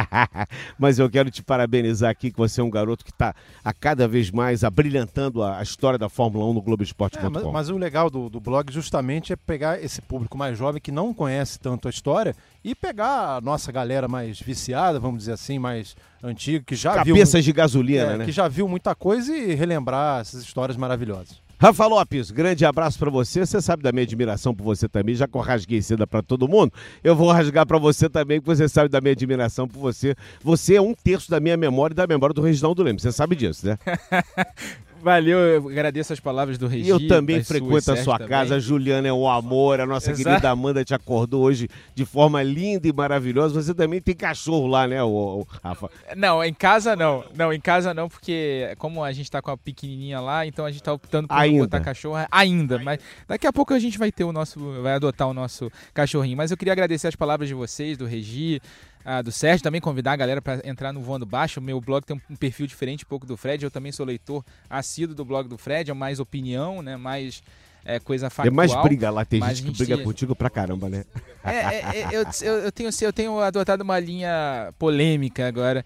[LAUGHS] mas eu quero te parabenizar aqui que você é um garoto que está a cada vez mais abrilhantando a, a história da Fórmula 1 no Globoesporte.com. É, mas, mas, o legal do, do blog justamente é pegar esse público mais jovem que não conhece tanto a história e pegar a nossa galera mais viciada, vamos dizer assim, mais antiga, que já Cabeças viu. Cabeças de gasolina, é, né? Que já viu muita coisa e relembrar essas histórias maravilhosas. Rafa Lopes, grande abraço para você. Você sabe da minha admiração por você também, já que eu rasguei seda para todo mundo. Eu vou rasgar para você também, porque você sabe da minha admiração por você. Você é um terço da minha memória e da memória do Reginaldo Lemos. Você sabe disso, né? [LAUGHS] Valeu, eu agradeço as palavras do Regi. Eu também frequento a sua casa. A Juliana é um amor. A nossa Exato. querida Amanda te acordou hoje de forma linda e maravilhosa. Você também tem cachorro lá, né, o, o Rafa? Não, em casa não. Não, em casa não, porque como a gente tá com a pequenininha lá, então a gente tá optando por ainda. botar cachorro ainda. Mas daqui a pouco a gente vai ter o nosso, vai adotar o nosso cachorrinho. Mas eu queria agradecer as palavras de vocês, do Regi, ah, do Sérgio, também convidar a galera para entrar no Voando Baixo. O meu blog tem um perfil diferente um pouco do Fred. Eu também sou leitor assíduo do blog do Fred, é mais opinião, né? Mais é, coisa factual. É mais briga lá, tem gente que briga contigo pra caramba, né? É, é, é eu, eu, eu, tenho, eu tenho adotado uma linha polêmica agora.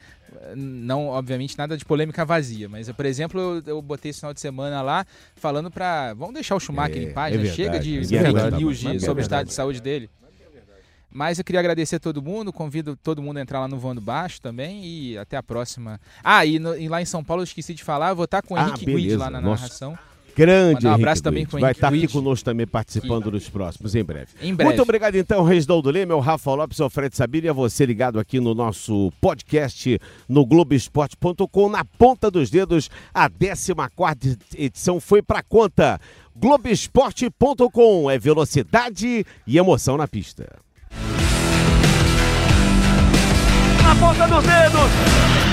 Não, obviamente, nada de polêmica vazia, mas, por exemplo, eu, eu botei esse final de semana lá falando pra. Vamos deixar o Schumacher em paz, né? Chega de fake news sobre o estado de saúde dele. Mas eu queria agradecer a todo mundo, convido todo mundo a entrar lá no Voando Baixo também e até a próxima. Ah, e, no, e lá em São Paulo eu esqueci de falar, eu vou estar com o ah, Henrique Guide lá na Nossa. narração. Grande um abraço Henrique também com o Vai estar aqui Guide. conosco também participando dos próximos, em breve. Em breve. Muito obrigado então, Reginaldo Leme, o Rafa Lopes, o Fred Sabino e a você ligado aqui no nosso podcast no Globoesporte.com. Na ponta dos dedos, a 14 edição foi para conta. Globoesporte.com é velocidade e emoção na pista. Na ponta dos dedos.